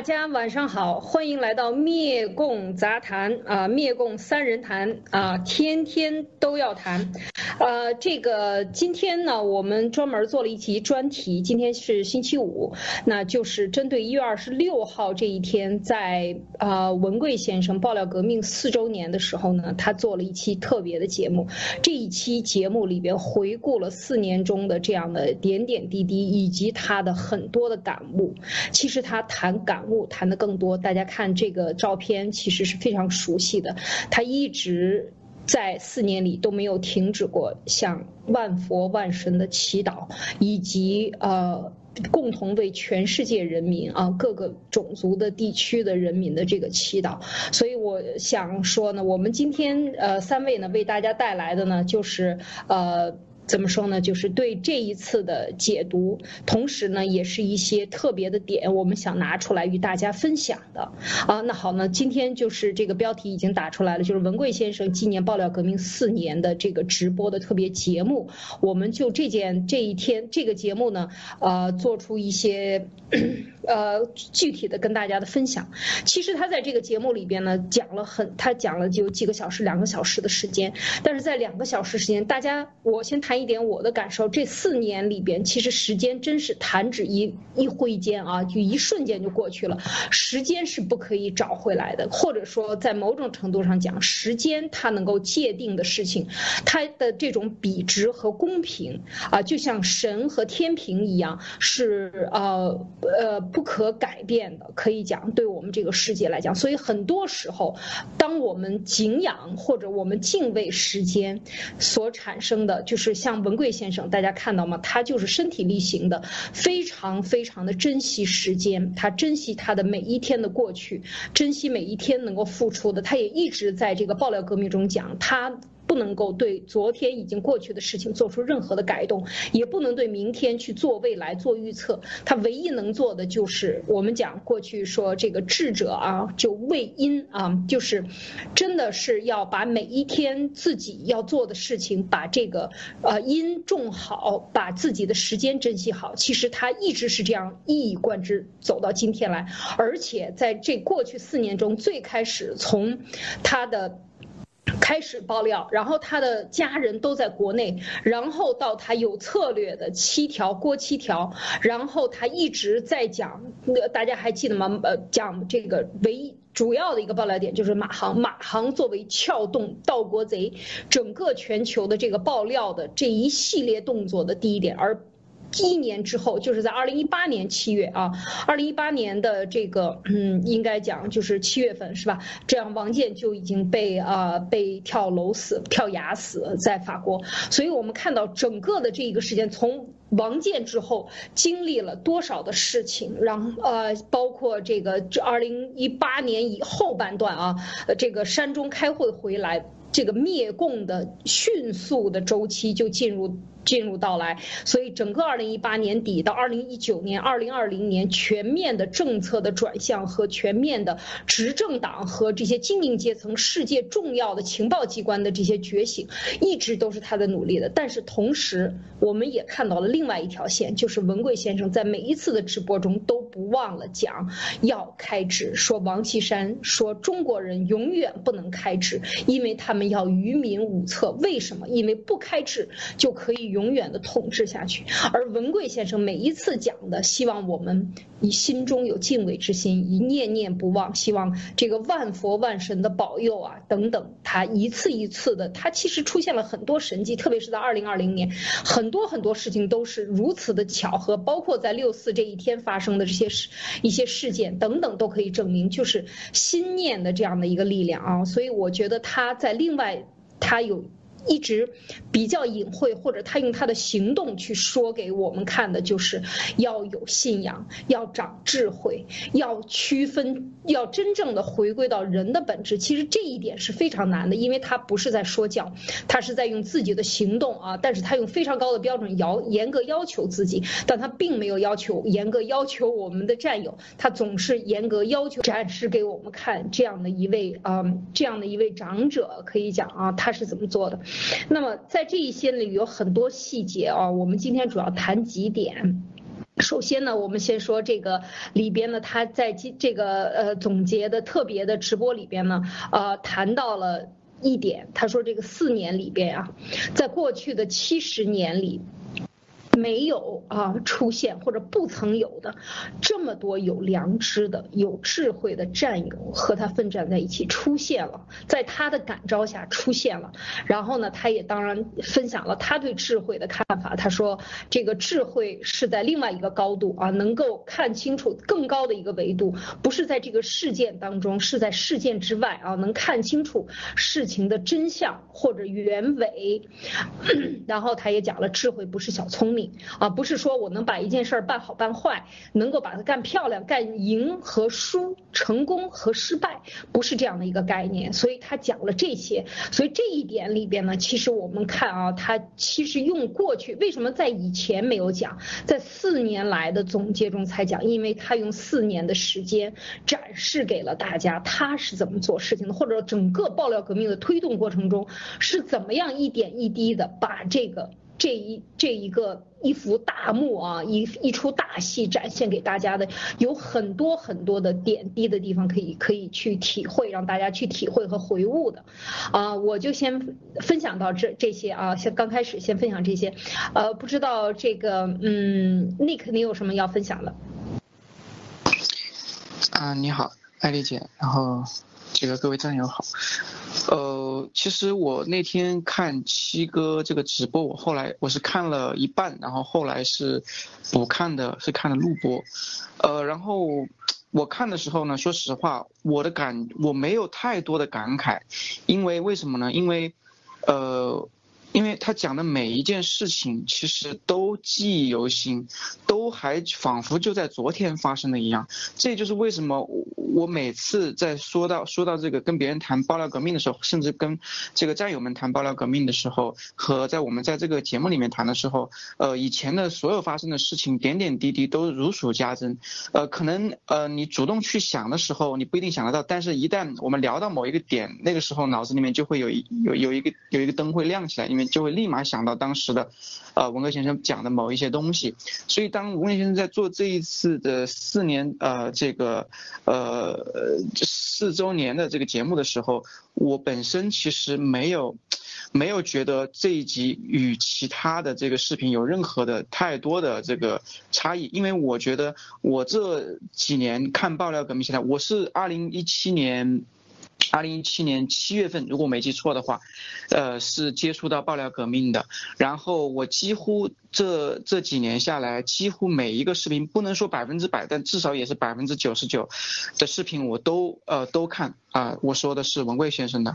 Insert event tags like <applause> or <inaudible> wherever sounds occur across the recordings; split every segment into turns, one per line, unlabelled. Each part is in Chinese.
大家晚上好，欢迎来到灭共杂谈啊，灭共三人谈啊，天天都要谈。呃，这个今天呢，我们专门做了一期专题，今天是星期五，那就是针对一月二十六号这一天，在啊文贵先生爆料革命四周年的时候呢，他做了一期特别的节目。这一期节目里边回顾了四年中的这样的点点滴滴，以及他的很多的感悟。其实他谈感。谈的更多，大家看这个照片，其实是非常熟悉的。他一直在四年里都没有停止过向万佛万神的祈祷，以及呃共同为全世界人民啊各个种族的地区的人民的这个祈祷。所以我想说呢，我们今天呃三位呢为大家带来的呢就是呃。怎么说呢？就是对这一次的解读，同时呢，也是一些特别的点，我们想拿出来与大家分享的。啊，那好呢，今天就是这个标题已经打出来了，就是文贵先生纪念爆料革命四年的这个直播的特别节目。我们就这件这一天这个节目呢，呃，做出一些 <clears throat> 呃具体的跟大家的分享。其实他在这个节目里边呢，讲了很，他讲了就几个小时，两个小时的时间。但是在两个小时时间，大家我先谈。一点我的感受，这四年里边，其实时间真是弹指一一挥间啊，就一瞬间就过去了。时间是不可以找回来的，或者说在某种程度上讲，时间它能够界定的事情，它的这种比值和公平啊，就像神和天平一样，是呃呃不可改变的。可以讲，对我们这个世界来讲，所以很多时候，当我们敬仰或者我们敬畏时间所产生的，就是像。像文贵先生，大家看到吗？他就是身体力行的，非常非常的珍惜时间，他珍惜他的每一天的过去，珍惜每一天能够付出的。他也一直在这个爆料革命中讲他。不能够对昨天已经过去的事情做出任何的改动，也不能对明天去做未来做预测。他唯一能做的就是我们讲过去说这个智者啊，就为因啊，就是真的是要把每一天自己要做的事情，把这个呃因种好，把自己的时间珍惜好。其实他一直是这样一以贯之走到今天来，而且在这过去四年中，最开始从他的。开始爆料，然后他的家人都在国内，然后到他有策略的七条过七条，然后他一直在讲，大家还记得吗？呃，讲这个唯一主要的一个爆料点就是马航，马航作为撬动盗国贼整个全球的这个爆料的这一系列动作的第一点，而。一年之后，就是在二零一八年七月啊，二零一八年的这个，嗯，应该讲就是七月份是吧？这样王建就已经被啊被跳楼死、跳崖死在法国。所以我们看到整个的这一个事件，从王建之后经历了多少的事情，然呃，包括这个这二零一八年以后半段啊，这个山中开会回来，这个灭共的迅速的周期就进入。进入到来，所以整个二零一八年底到二零一九年、二零二零年，全面的政策的转向和全面的执政党和这些精英阶层、世界重要的情报机关的这些觉醒，一直都是他的努力的。但是同时，我们也看到了另外一条线，就是文贵先生在每一次的直播中都不忘了讲要开智，说王岐山说中国人永远不能开智，因为他们要愚民无策。为什么？因为不开智就可以。永远的统治下去，而文贵先生每一次讲的，希望我们以心中有敬畏之心，以念念不忘，希望这个万佛万神的保佑啊等等，他一次一次的，他其实出现了很多神迹，特别是在二零二零年，很多很多事情都是如此的巧合，包括在六四这一天发生的这些事、一些事件等等，都可以证明，就是心念的这样的一个力量啊，所以我觉得他在另外，他有。一直比较隐晦，或者他用他的行动去说给我们看的，就是要有信仰，要长智慧，要区分，要真正的回归到人的本质。其实这一点是非常难的，因为他不是在说教，他是在用自己的行动啊。但是他用非常高的标准要严格要求自己，但他并没有要求严格要求我们的战友，他总是严格要求展示给我们看这样的一位啊，这样的一位长者，可以讲啊，他是怎么做的。那么在这一些里有很多细节啊，我们今天主要谈几点。首先呢，我们先说这个里边呢，他在今这个呃总结的特别的直播里边呢，呃谈到了一点，他说这个四年里边啊，在过去的七十年里。没有啊，出现或者不曾有的这么多有良知的、有智慧的战友和他奋战在一起出现了，在他的感召下出现了。然后呢，他也当然分享了他对智慧的看法。他说，这个智慧是在另外一个高度啊，能够看清楚更高的一个维度，不是在这个事件当中，是在事件之外啊，能看清楚事情的真相或者原委。<coughs> 然后他也讲了，智慧不是小聪明。啊，不是说我能把一件事儿办好办坏，能够把它干漂亮、干赢和输、成功和失败，不是这样的一个概念。所以他讲了这些，所以这一点里边呢，其实我们看啊，他其实用过去为什么在以前没有讲，在四年来的总结中才讲，因为他用四年的时间展示给了大家他是怎么做事情的，或者整个爆料革命的推动过程中是怎么样一点一滴的把这个。这一这一个一幅大幕啊，一一出大戏展现给大家的，有很多很多的点滴的地方可以可以去体会，让大家去体会和回悟的，啊，我就先分享到这这些啊，先刚开始先分享这些，呃，不知道这个嗯，Nick 你有什么要分享的？
啊，你好，艾丽姐，然后。这个各位战友好，呃，其实我那天看七哥这个直播，我后来我是看了一半，然后后来是不看的，是看了录播，呃，然后我看的时候呢，说实话，我的感我没有太多的感慨，因为为什么呢？因为，呃。因为他讲的每一件事情，其实都记忆犹新，都还仿佛就在昨天发生的一样。这就是为什么我每次在说到说到这个跟别人谈爆料革命的时候，甚至跟这个战友们谈爆料革命的时候，和在我们在这个节目里面谈的时候，呃，以前的所有发生的事情，点点滴滴都如数家珍。呃，可能呃你主动去想的时候，你不一定想得到，但是一旦我们聊到某一个点，那个时候脑子里面就会有一有有一个有一个灯会亮起来，因为。就会立马想到当时的，呃，文革先生讲的某一些东西，所以当文革先生在做这一次的四年，呃，这个，呃，四周年的这个节目的时候，我本身其实没有，没有觉得这一集与其他的这个视频有任何的太多的这个差异，因为我觉得我这几年看爆料革命现在，我是二零一七年。二零一七年七月份，如果没记错的话，呃，是接触到爆料革命的。然后我几乎这这几年下来，几乎每一个视频，不能说百分之百，但至少也是百分之九十九的视频我都呃都看啊。我说的是文贵先生的。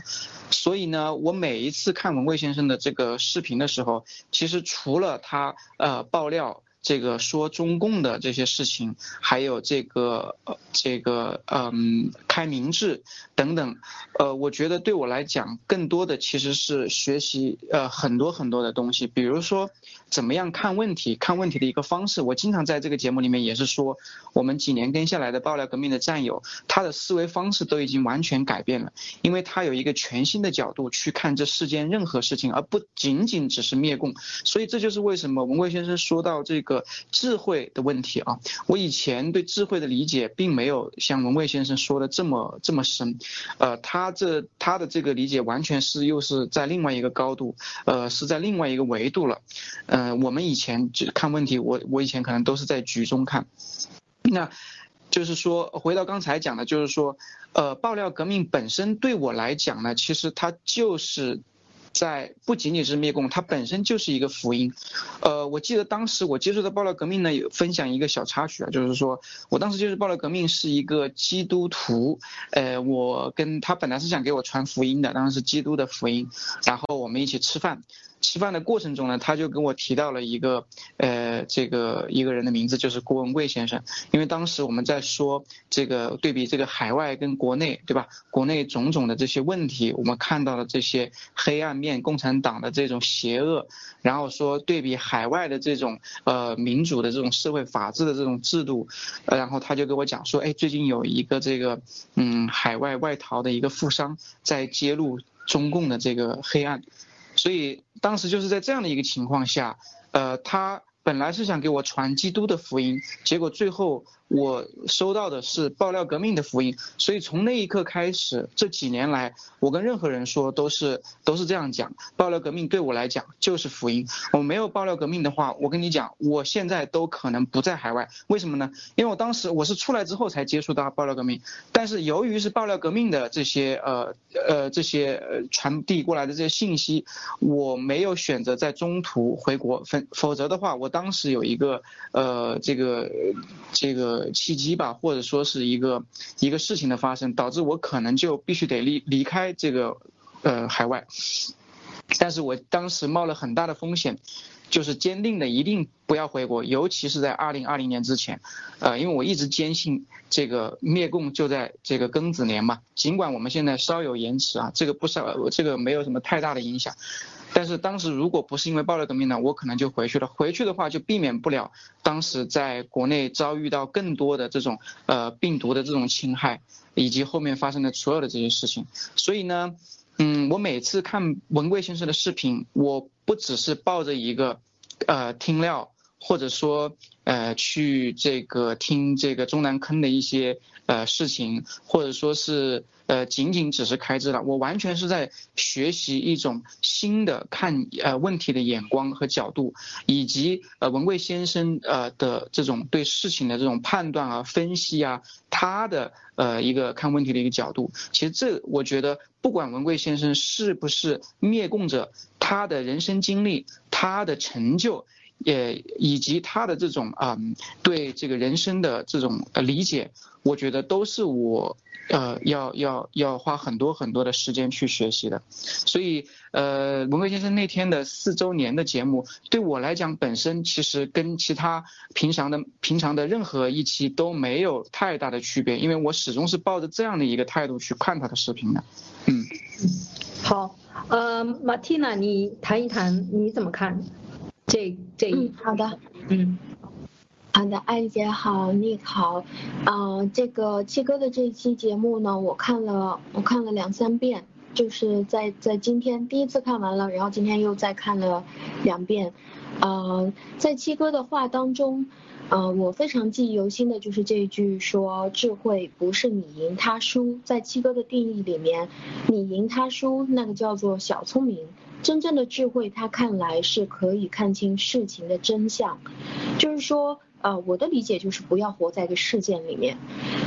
所以呢，我每一次看文贵先生的这个视频的时候，其实除了他呃爆料。这个说中共的这些事情，还有这个这个嗯开明智等等，呃，我觉得对我来讲，更多的其实是学习呃很多很多的东西，比如说怎么样看问题，看问题的一个方式。我经常在这个节目里面也是说，我们几年跟下来的爆料革命的战友，他的思维方式都已经完全改变了，因为他有一个全新的角度去看这世间任何事情，而不仅仅只是灭共。所以这就是为什么文贵先生说到这个。智慧的问题啊，我以前对智慧的理解并没有像文蔚先生说的这么这么深，呃，他这他的这个理解完全是又是在另外一个高度，呃，是在另外一个维度了，呃，嗯我们以前只看问题，我我以前可能都是在局中看，那就是说回到刚才讲的，就是说，呃，爆料革命本身对我来讲呢，其实它就是。在不仅仅是灭共，它本身就是一个福音。呃，我记得当时我接触的爆料革命呢，有分享一个小插曲啊，就是说我当时接触爆料革命是一个基督徒，呃，我跟他本来是想给我传福音的，当时是基督的福音，然后我们一起吃饭。吃饭的过程中呢，他就跟我提到了一个，呃，这个一个人的名字，就是郭文贵先生。因为当时我们在说这个对比这个海外跟国内，对吧？国内种种的这些问题，我们看到了这些黑暗面，共产党的这种邪恶，然后说对比海外的这种呃民主的这种社会法治的这种制度，呃然后他就跟我讲说，哎，最近有一个这个嗯海外外逃的一个富商在揭露中共的这个黑暗。所以当时就是在这样的一个情况下，呃，他本来是想给我传基督的福音，结果最后。我收到的是爆料革命的福音，所以从那一刻开始，这几年来，我跟任何人说都是都是这样讲，爆料革命对我来讲就是福音。我没有爆料革命的话，我跟你讲，我现在都可能不在海外。为什么呢？因为我当时我是出来之后才接触到爆料革命，但是由于是爆料革命的这些呃呃这些传递过来的这些信息，我没有选择在中途回国，否否则的话，我当时有一个呃这个这个。呃契机吧，或者说是一个一个事情的发生，导致我可能就必须得离离开这个呃海外，但是我当时冒了很大的风险，就是坚定的一定不要回国，尤其是在二零二零年之前，呃，因为我一直坚信这个灭共就在这个庚子年嘛，尽管我们现在稍有延迟啊，这个不少，这个没有什么太大的影响。但是当时如果不是因为暴雷革命呢，我可能就回去了。回去的话就避免不了当时在国内遭遇到更多的这种呃病毒的这种侵害，以及后面发生的所有的这些事情。所以呢，嗯，我每次看文贵先生的视频，我不只是抱着一个呃听料，或者说呃去这个听这个中南坑的一些呃事情，或者说是。呃，仅仅只是开支了，我完全是在学习一种新的看呃问题的眼光和角度，以及呃文贵先生呃的这种对事情的这种判断啊、分析啊，他的呃一个看问题的一个角度。其实这我觉得，不管文贵先生是不是灭共者，他的人生经历、他的成就，也以及他的这种啊对这个人生的这种呃理解，我觉得都是我。呃，要要要花很多很多的时间去学习的，所以呃，文贵先生那天的四周年的节目，对我来讲本身其实跟其他平常的平常的任何一期都没有太大的区别，因为我始终是抱着这样的一个态度去看他的视频的。嗯，
好，呃，马蒂娜，你谈一谈你怎么看这这一？
好的，嗯。好的，艾丽姐好，你好，呃，这个七哥的这一期节目呢，我看了，我看了两三遍，就是在在今天第一次看完了，然后今天又再看了两遍，呃，在七哥的话当中，呃，我非常记忆犹新的就是这一句说，智慧不是你赢他输，在七哥的定义里面，你赢他输那个叫做小聪明，真正的智慧他看来是可以看清事情的真相，就是说。呃，我的理解就是不要活在一个事件里面。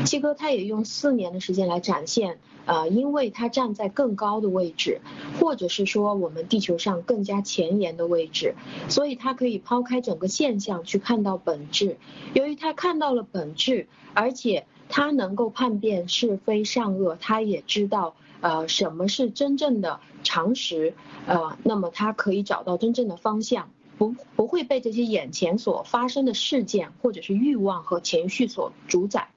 七哥他也用四年的时间来展现，呃，因为他站在更高的位置，或者是说我们地球上更加前沿的位置，所以他可以抛开整个现象去看到本质。由于他看到了本质，而且他能够判辨是非善恶，他也知道呃什么是真正的常识，呃，那么他可以找到真正的方向。不不会被这些眼前所发生的事件或者是欲望和情绪所主宰。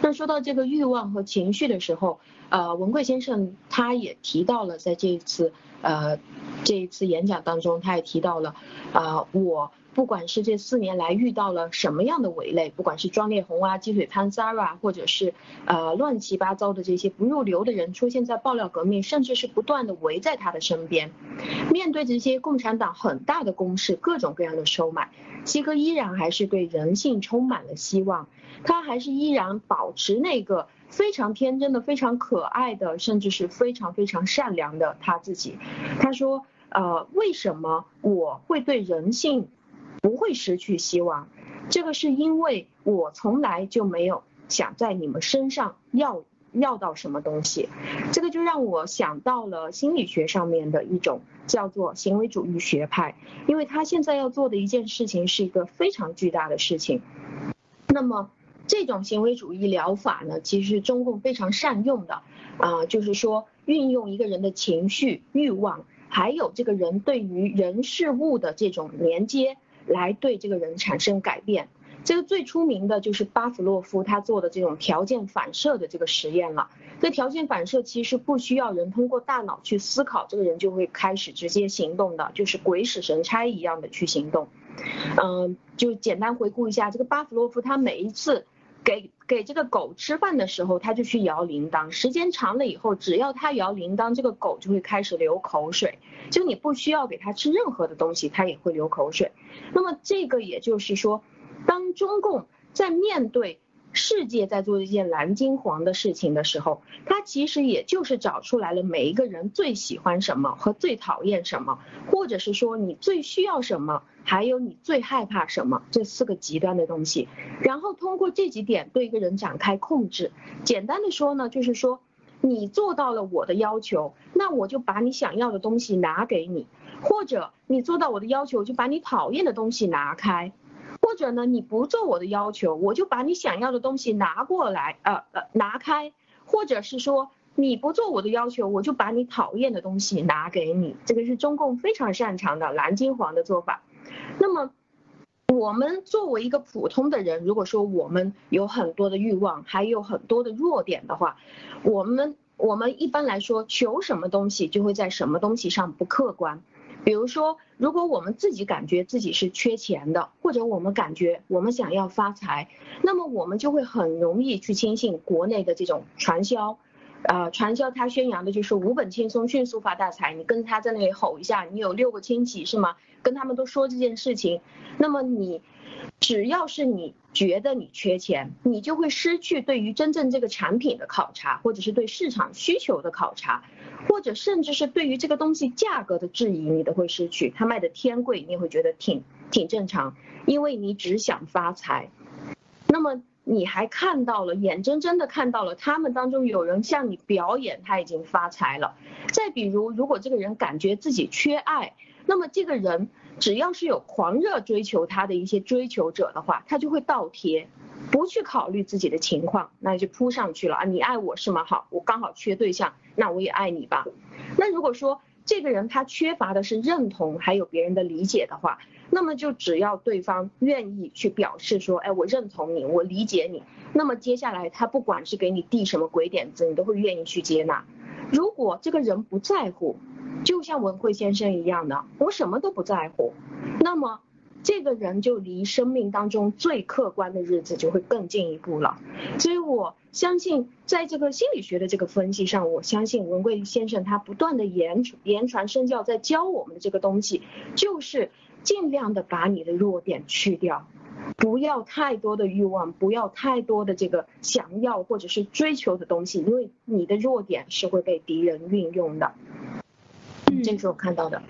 那说到这个欲望和情绪的时候，呃，文贵先生他也提到了，在这一次呃这一次演讲当中，他也提到了啊我。不管是这四年来遇到了什么样的伪类，不管是庄烈红啊、鸡腿潘 Sara，或者是呃乱七八糟的这些不入流的人出现在爆料革命，甚至是不断的围在他的身边，面对这些共产党很大的攻势，各种各样的收买，七哥依然还是对人性充满了希望，他还是依然保持那个非常天真的、非常可爱的，甚至是非常非常善良的他自己。他说，呃，为什么我会对人性？不会失去希望，这个是因为我从来就没有想在你们身上要要到什么东西，这个就让我想到了心理学上面的一种叫做行为主义学派，因为他现在要做的一件事情是一个非常巨大的事情。那么这种行为主义疗法呢，其实中共非常善用的啊，就是说运用一个人的情绪、欲望，还有这个人对于人事物的这种连接。来对这个人产生改变，这个最出名的就是巴甫洛夫他做的这种条件反射的这个实验了。这条件反射其实不需要人通过大脑去思考，这个人就会开始直接行动的，就是鬼使神差一样的去行动。嗯，就简单回顾一下，这个巴甫洛夫他每一次给给这个狗吃饭的时候，它就去摇铃铛，时间长了以后，只要它摇铃铛，这个狗就会开始流口水，就你不需要给它吃任何的东西，它也会流口水。那么这个也就是说，当中共在面对。世界在做一件蓝金黄的事情的时候，他其实也就是找出来了每一个人最喜欢什么和最讨厌什么，或者是说你最需要什么，还有你最害怕什么这四个极端的东西，然后通过这几点对一个人展开控制。简单的说呢，就是说你做到了我的要求，那我就把你想要的东西拿给你，或者你做到我的要求，就把你讨厌的东西拿开。或者呢，你不做我的要求，我就把你想要的东西拿过来，呃呃拿开，或者是说你不做我的要求，我就把你讨厌的东西拿给你，这个是中共非常擅长的蓝金黄的做法。那么我们作为一个普通的人，如果说我们有很多的欲望，还有很多的弱点的话，我们我们一般来说求什么东西就会在什么东西上不客观。比如说，如果我们自己感觉自己是缺钱的，或者我们感觉我们想要发财，那么我们就会很容易去轻信国内的这种传销，呃，传销他宣扬的就是无本轻松迅速发大财，你跟他在那里吼一下，你有六个亲戚是吗？跟他们都说这件事情，那么你。只要是你觉得你缺钱，你就会失去对于真正这个产品的考察，或者是对市场需求的考察，或者甚至是对于这个东西价格的质疑，你都会失去。他卖的天贵，你也会觉得挺挺正常，因为你只想发财。那么你还看到了，眼睁睁的看到了他们当中有人向你表演他已经发财了。再比如，如果这个人感觉自己缺爱，那么这个人。只要是有狂热追求他的一些追求者的话，他就会倒贴，不去考虑自己的情况，那就扑上去了啊！你爱我是吗？好，我刚好缺对象，那我也爱你吧。那如果说这个人他缺乏的是认同，还有别人的理解的话，那么就只要对方愿意去表示说，哎，我认同你，我理解你，那么接下来他不管是给你递什么鬼点子，你都会愿意去接纳。如果这个人不在乎，就像文慧先生一样的，我什么都不在乎，那么这个人就离生命当中最客观的日子就会更进一步了。所以我相信，在这个心理学的这个分析上，我相信文贵先生他不断的言言传身教，在教我们的这个东西，就是尽量的把你的弱点去掉，不要太多的欲望，不要太多的这个想要或者是追求的东西，因为你的弱点是会被敌人运用的。这是我看到的，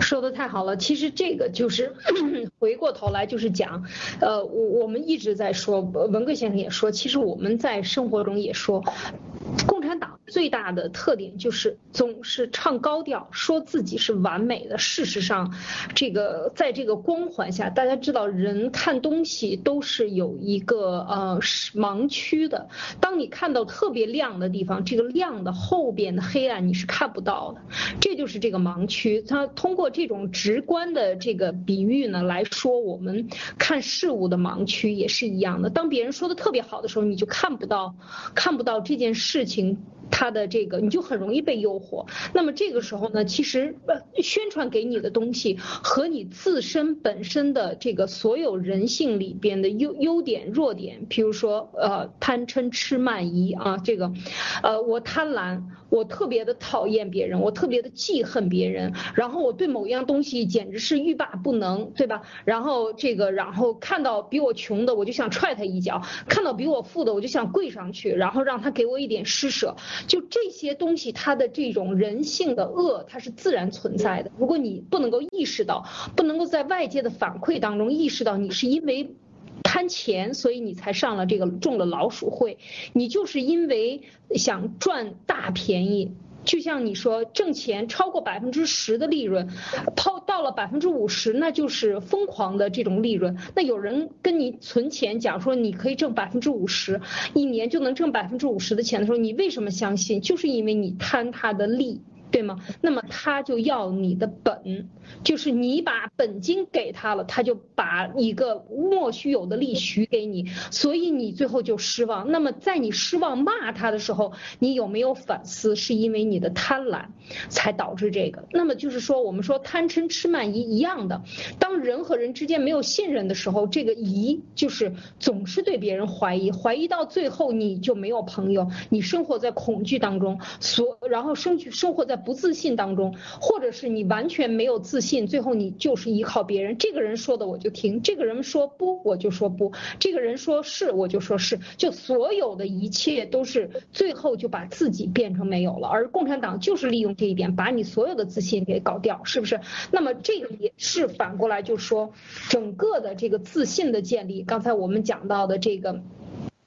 说的太好了。其实这个就是 <coughs> 回过头来就是讲，呃，我我们一直在说，文贵先生也说，其实我们在生活中也说，共产党。最大的特点就是总是唱高调，说自己是完美的。事实上，这个在这个光环下，大家知道人看东西都是有一个呃盲区的。当你看到特别亮的地方，这个亮的后边的黑暗你是看不到的，这就是这个盲区。它通过这种直观的这个比喻呢来说，我们看事物的盲区也是一样的。当别人说的特别好的时候，你就看不到看不到这件事事情他的这个你就很容易被诱惑，那么这个时候呢，其实呃宣传给你的东西和你自身本身的这个所有人性里边的优优点弱点，譬如说呃贪嗔痴慢疑啊，这个呃我贪婪，我特别的讨厌别人，我特别的记恨别人，然后我对某一样东西简直是欲罢不能，对吧？然后这个然后看到比我穷的我就想踹他一脚，看到比我富的我就想跪上去，然后让他给我一点施舍。就这些东西，它的这种人性的恶，它是自然存在的。如果你不能够意识到，不能够在外界的反馈当中意识到，你是因为贪钱，所以你才上了这个中了老鼠会，你就是因为想赚大便宜。就像你说挣钱超过百分之十的利润，抛到了百分之五十，那就是疯狂的这种利润。那有人跟你存钱讲说你可以挣百分之五十，一年就能挣百分之五十的钱的时候，你为什么相信？就是因为你贪他的利。对吗？那么他就要你的本，就是你把本金给他了，他就把一个莫须有的利许给你，所以你最后就失望。那么在你失望骂他的时候，你有没有反思？是因为你的贪婪才导致这个？那么就是说，我们说贪嗔痴慢疑一样的，当人和人之间没有信任的时候，这个疑就是总是对别人怀疑，怀疑到最后你就没有朋友，你生活在恐惧当中，所然后生生活在不自信当中，或者是你完全没有自信，最后你就是依靠别人，这个人说的我就听，这个人说不我就说不，这个人说是我就说是，就所有的一切都是最后就把自己变成没有了，而共产党就是利用这一点，把你所有的自信给搞掉，是不是？那么这个也是反过来就说，整个的这个自信的建立，刚才我们讲到的这个。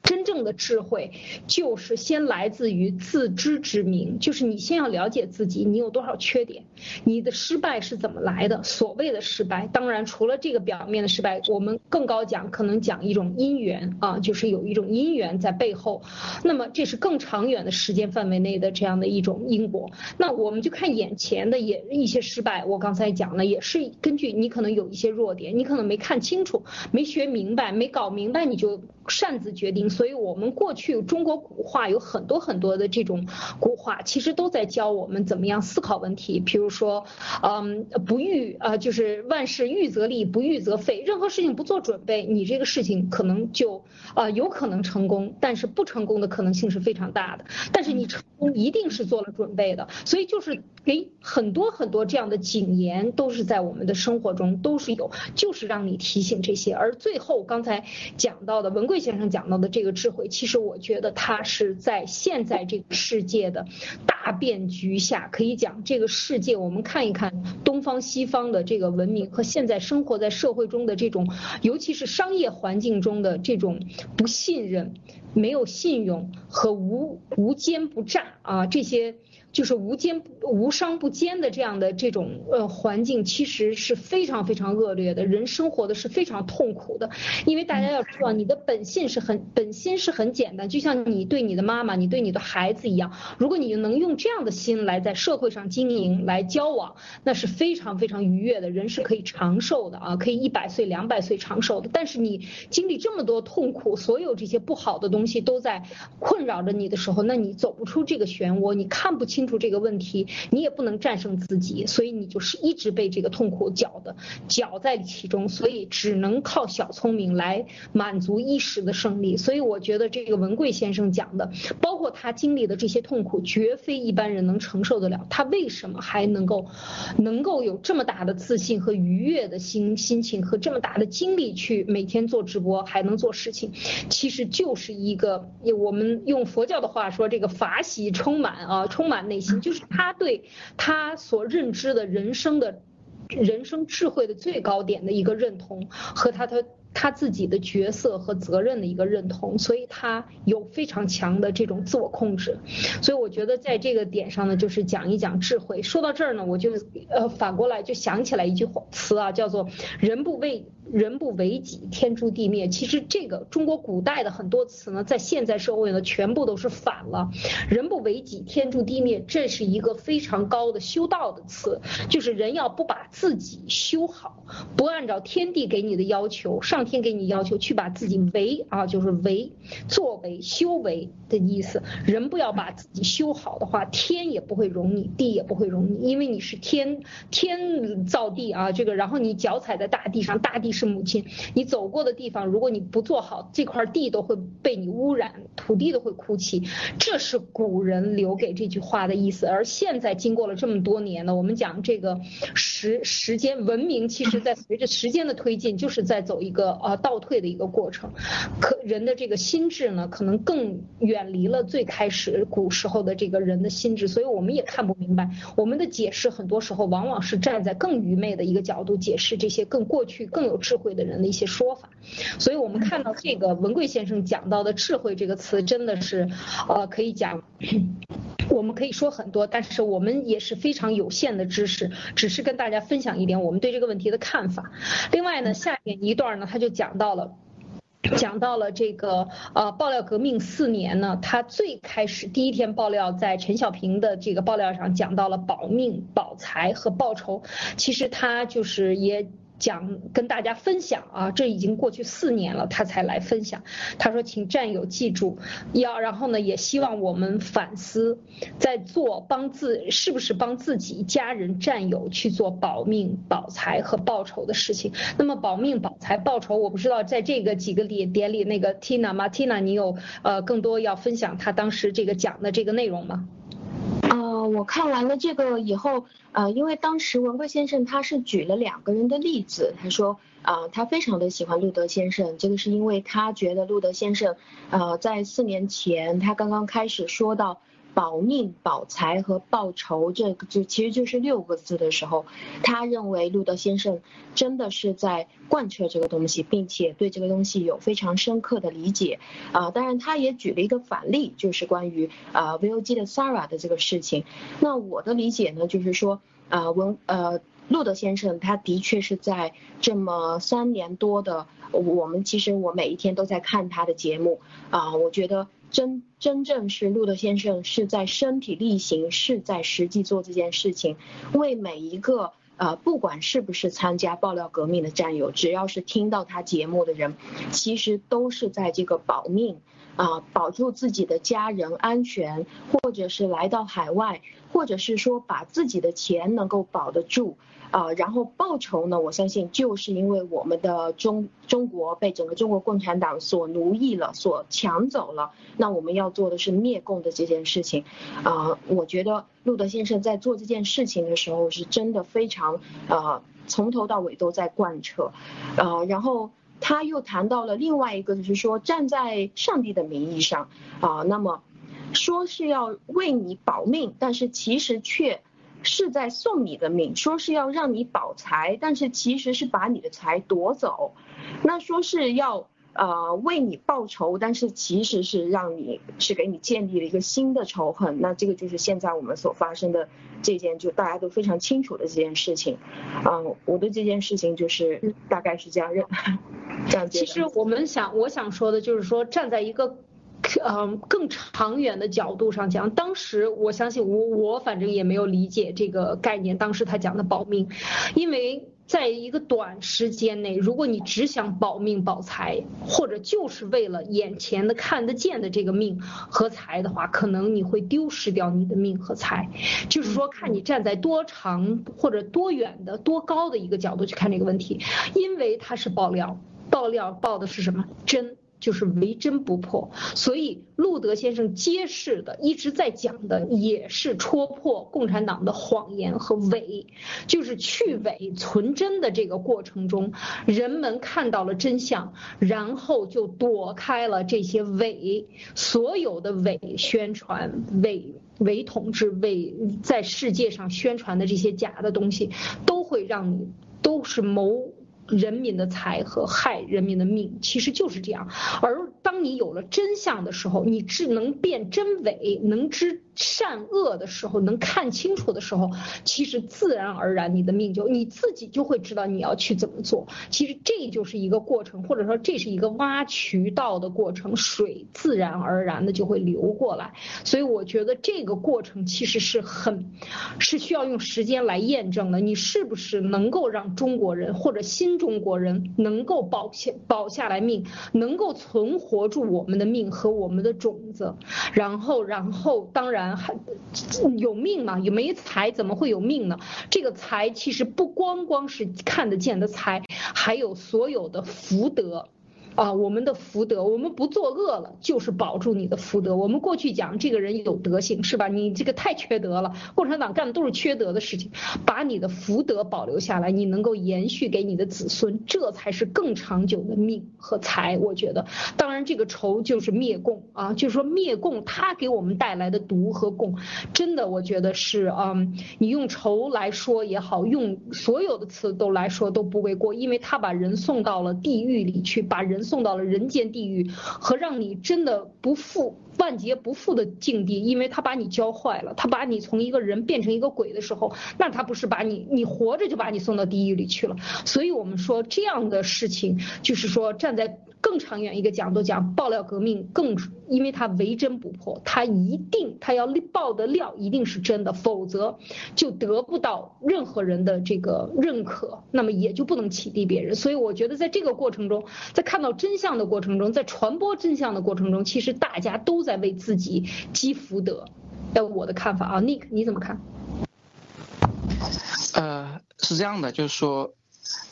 真正的智慧就是先来自于自知之明，就是你先要了解自己，你有多少缺点，你的失败是怎么来的？所谓的失败，当然除了这个表面的失败，我们更高讲可能讲一种因缘啊，就是有一种因缘在背后。那么这是更长远的时间范围内的这样的一种因果。那我们就看眼前的也一些失败，我刚才讲了，也是根据你可能有一些弱点，你可能没看清楚，没学明白，没搞明白，你就擅自决定。所以，我们过去中国古话有很多很多的这种古话，其实都在教我们怎么样思考问题。比如说，嗯，不预呃，就是万事预则立，不预则废。任何事情不做准备，你这个事情可能就啊有可能成功，但是不成功的可能性是非常大的。但是你成功一定是做了准备的。所以就是给很多很多这样的警言，都是在我们的生活中都是有，就是让你提醒这些。而最后刚才讲到的文贵先生讲到的这这个。智慧，其实我觉得它是在现在这个世界的大变局下，可以讲这个世界，我们看一看东方西方的这个文明和现在生活在社会中的这种，尤其是商业环境中的这种不信任、没有信用和无无奸不诈啊这些。就是无奸无商不奸的这样的这种呃环境，其实是非常非常恶劣的，人生活的是非常痛苦的。因为大家要知道，你的本性是很本心是很简单，就像你对你的妈妈，你对你的孩子一样。如果你能用这样的心来在社会上经营、来交往，那是非常非常愉悦的，人是可以长寿的啊，可以一百岁、两百岁长寿的。但是你经历这么多痛苦，所有这些不好的东西都在困扰着你的时候，那你走不出这个漩涡，你看不清。清楚这个问题，你也不能战胜自己，所以你就是一直被这个痛苦搅的，搅在其中，所以只能靠小聪明来满足一时的胜利。所以我觉得这个文贵先生讲的，包括他经历的这些痛苦，绝非一般人能承受得了。他为什么还能够，能够有这么大的自信和愉悦的心心情和这么大的精力去每天做直播，还能做事情？其实就是一个，我们用佛教的话说，这个法喜充满啊，充满。内心就是他对他所认知的人生的，人生智慧的最高点的一个认同和他的。他自己的角色和责任的一个认同，所以他有非常强的这种自我控制，所以我觉得在这个点上呢，就是讲一讲智慧。说到这儿呢，我就呃反过来就想起来一句话词啊，叫做“人不为人不为己，天诛地灭”。其实这个中国古代的很多词呢，在现在社会呢，全部都是反了。“人不为己，天诛地灭”，这是一个非常高的修道的词，就是人要不把自己修好，不按照天地给你的要求上。天给你要求去把自己为啊，就是为作为修为的意思。人不要把自己修好的话，天也不会容你，地也不会容你，因为你是天天造地啊，这个然后你脚踩在大地上，大地是母亲，你走过的地方，如果你不做好，这块地都会被你污染，土地都会哭泣。这是古人留给这句话的意思。而现在经过了这么多年呢，我们讲这个时时间文明，其实在随着时间的推进，就是在走一个。呃，倒退的一个过程，可人的这个心智呢，可能更远离了最开始古时候的这个人的心智，所以我们也看不明白。我们的解释很多时候往往是站在更愚昧的一个角度解释这些更过去更有智慧的人的一些说法。所以我们看到这个文贵先生讲到的智慧这个词，真的是，呃，可以讲，我们可以说很多，但是我们也是非常有限的知识，只是跟大家分享一点我们对这个问题的看法。另外呢，下面一段呢，他。就讲到了，讲到了这个呃爆料革命四年呢，他最开始第一天爆料在陈小平的这个爆料上讲到了保命、保财和报仇，其实他就是也。讲跟大家分享啊，这已经过去四年了，他才来分享。他说，请战友记住，要然后呢，也希望我们反思，在做帮自是不是帮自己家人战友去做保命、保财和报仇的事情。那么保命、保财、报仇，我不知道在这个几个里典礼，那个 Tina Martina，你有呃更多要分享他当时这个讲的这个内容吗？
我看完了这个以后，呃，因为当时文贵先生他是举了两个人的例子，他说，呃，他非常的喜欢路德先生，这个是因为他觉得路德先生，呃，在四年前他刚刚开始说到。保命、保财和报仇，这个就其实就是六个字的时候，他认为路德先生真的是在贯彻这个东西，并且对这个东西有非常深刻的理解。啊，当然他也举了一个反例，就是关于啊 VOG 的 Sara 的这个事情。那我的理解呢，就是说啊文呃路德先生他的确是在这么三年多的，我们其实我每一天都在看他的节目啊，我觉得。真真正是路德先生是在身体力行，是在实际做这件事情，为每一个呃不管是不是参加爆料革命的战友，只要是听到他节目的人，其实都是在这个保命啊，保住自己的家人安全，或者是来到海外，或者是说把自己的钱能够保得住。啊，然后报仇呢？我相信就是因为我们的中中国被整个中国共产党所奴役了，所抢走了。那我们要做的是灭共的这件事情。啊，我觉得路德先生在做这件事情的时候是真的非常呃，从头到尾都在贯彻。呃，然后他又谈到了另外一个，就是说站在上帝的名义上啊，那么说是要为你保命，但是其实却。是在送你的命，说是要让你保财，但是其实是把你的财夺走。那说是要呃为你报仇，但是其实是让你是给你建立了一个新的仇恨。那这个就是现在我们所发生的这件，就大家都非常清楚的这件事情。嗯，我对这件事情就是大概是这样认，<laughs> 这样
其实我们想，我想说的就是说，站在一个。嗯，更长远的角度上讲，当时我相信我我反正也没有理解这个概念。当时他讲的保命，因为在一个短时间内，如果你只想保命保财，或者就是为了眼前的看得见的这个命和财的话，可能你会丢失掉你的命和财。就是说，看你站在多长或者多远的多高的一个角度去看这个问题，因为它是爆料，爆料报的是什么真。就是为真不破，所以路德先生揭示的一直在讲的也是戳破共产党的谎言和伪，就是去伪存真的这个过程中，人们看到了真相，然后就躲开了这些伪，所有的伪宣传、伪伪统治、伪在世界上宣传的这些假的东西，都会让你都是谋。人民的财和害人民的命，其实就是这样。而当你有了真相的时候，你只能辨真伪，能知。善恶的时候，能看清楚的时候，其实自然而然你的命就你自己就会知道你要去怎么做。其实这就是一个过程，或者说这是一个挖渠道的过程，水自然而然的就会流过来。所以我觉得这个过程其实是很，是需要用时间来验证的。你是不是能够让中国人或者新中国人能够保下保下来命，能够存活住我们的命和我们的种子，然后然后当然。还有命嘛？有没财怎么会有命呢？这个财其实不光光是看得见的财，还有所有的福德。啊，我们的福德，我们不作恶了，就是保住你的福德。我们过去讲这个人有德行，是吧？你这个太缺德了，共产党干的都是缺德的事情，把你的福德保留下来，你能够延续给你的子孙，这才是更长久的命和财。我觉得，当然这个仇就是灭共啊，就是说灭共，他给我们带来的毒和共，真的我觉得是嗯，你用仇来说也好，用所有的词都来说都不为过，因为他把人送到了地狱里去，把人。送到了人间地狱和让你真的不复。万劫不复的境地，因为他把你教坏了，他把你从一个人变成一个鬼的时候，那他不是把你你活着就把你送到地狱里去了。所以我们说这样的事情，就是说站在更长远一个角度讲，爆料革命更，因为它唯真不破，它一定它要爆的料一定是真的，否则就得不到任何人的这个认可，那么也就不能启迪别人。所以我觉得在这个过程中，在看到真相的过程中，在传播真相的过程中，其实大家都在为自己积福德。呃，我的看法啊，Nick 你怎么看？
呃，是这样的，就是说，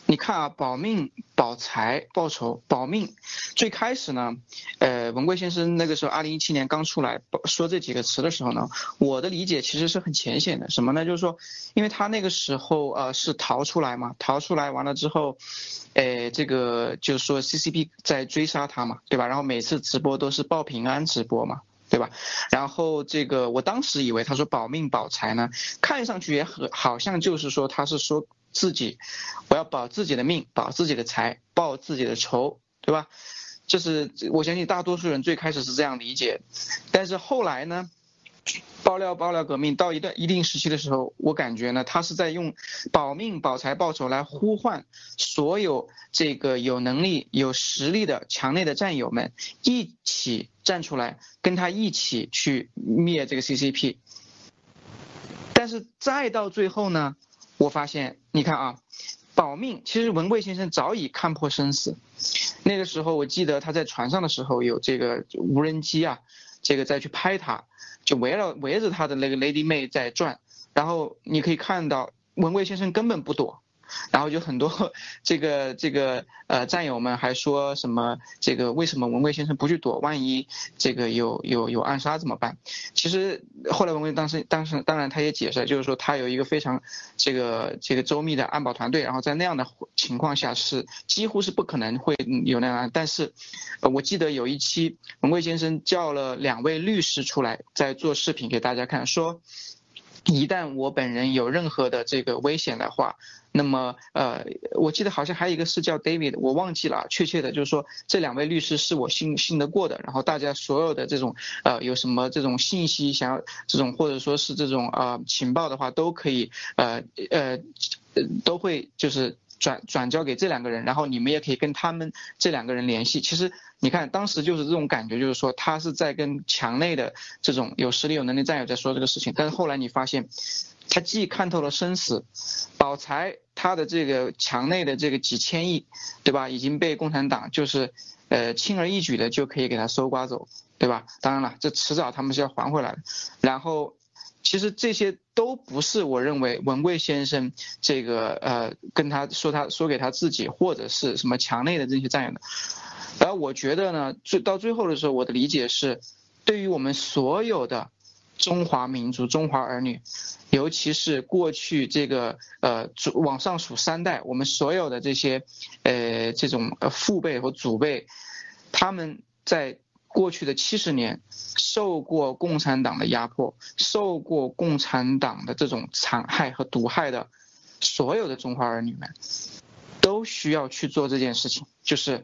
你看啊，保命、保财、报仇、保命，最开始呢，呃，文贵先生那个时候，二零一七年刚出来说这几个词的时候呢，我的理解其实是很浅显的，什么呢？就是说，因为他那个时候呃是逃出来嘛，逃出来完了之后，呃，这个就是说 CCP 在追杀他嘛，对吧？然后每次直播都是报平安直播嘛。对吧？然后这个，我当时以为他说保命保财呢，看上去也很好像就是说他是说自己，我要保自己的命，保自己的财，报自己的仇，对吧？这是我相信大多数人最开始是这样理解，但是后来呢？爆料爆料革命到一段一定时期的时候，我感觉呢，他是在用保命保财报仇来呼唤所有这个有能力有实力的强烈的战友们一起站出来，跟他一起去灭这个 CCP。但是再到最后呢，我发现，你看啊，保命其实文贵先生早已看破生死，那个时候我记得他在船上的时候有这个无人机啊。这个再去拍他，就围绕围着他的那个 Lady May 在转，然后你可以看到文贵先生根本不躲。然后就很多这个这个呃战友们还说什么这个为什么文贵先生不去躲？万一这个有有有暗杀怎么办？其实后来文贵当时当时当然他也解释，就是说他有一个非常这个这个周密的安保团队，然后在那样的情况下是几乎是不可能会有那样。但是我记得有一期文贵先生叫了两位律师出来在做视频给大家看，说一旦我本人有任何的这个危险的话。那么，呃，我记得好像还有一个是叫 David，我忘记了确切的，就是说这两位律师是我信信得过的。然后大家所有的这种，呃，有什么这种信息想要这种或者说是这种呃情报的话，都可以，呃呃，都会就是转转交给这两个人，然后你们也可以跟他们这两个人联系。其实你看当时就是这种感觉，就是说他是在跟墙内的这种有实力有能力战友在说这个事情。但是后来你发现。他既看透了生死，宝财，他的这个墙内的这个几千亿，对吧？已经被共产党就是，呃，轻而易举的就可以给他搜刮走，对吧？当然了，这迟早他们是要还回来的。然后，其实这些都不是我认为文贵先生这个呃跟他说他说给他自己或者是什么墙内的这些战友的。而我觉得呢，最到最后的时候，我的理解是，对于我们所有的。中华民族、中华儿女，尤其是过去这个呃，往上数三代，我们所有的这些呃这种父辈和祖辈，他们在过去的七十年受过共产党的压迫，受过共产党的这种残害和毒害的，所有的中华儿女们，都需要去做这件事情，就是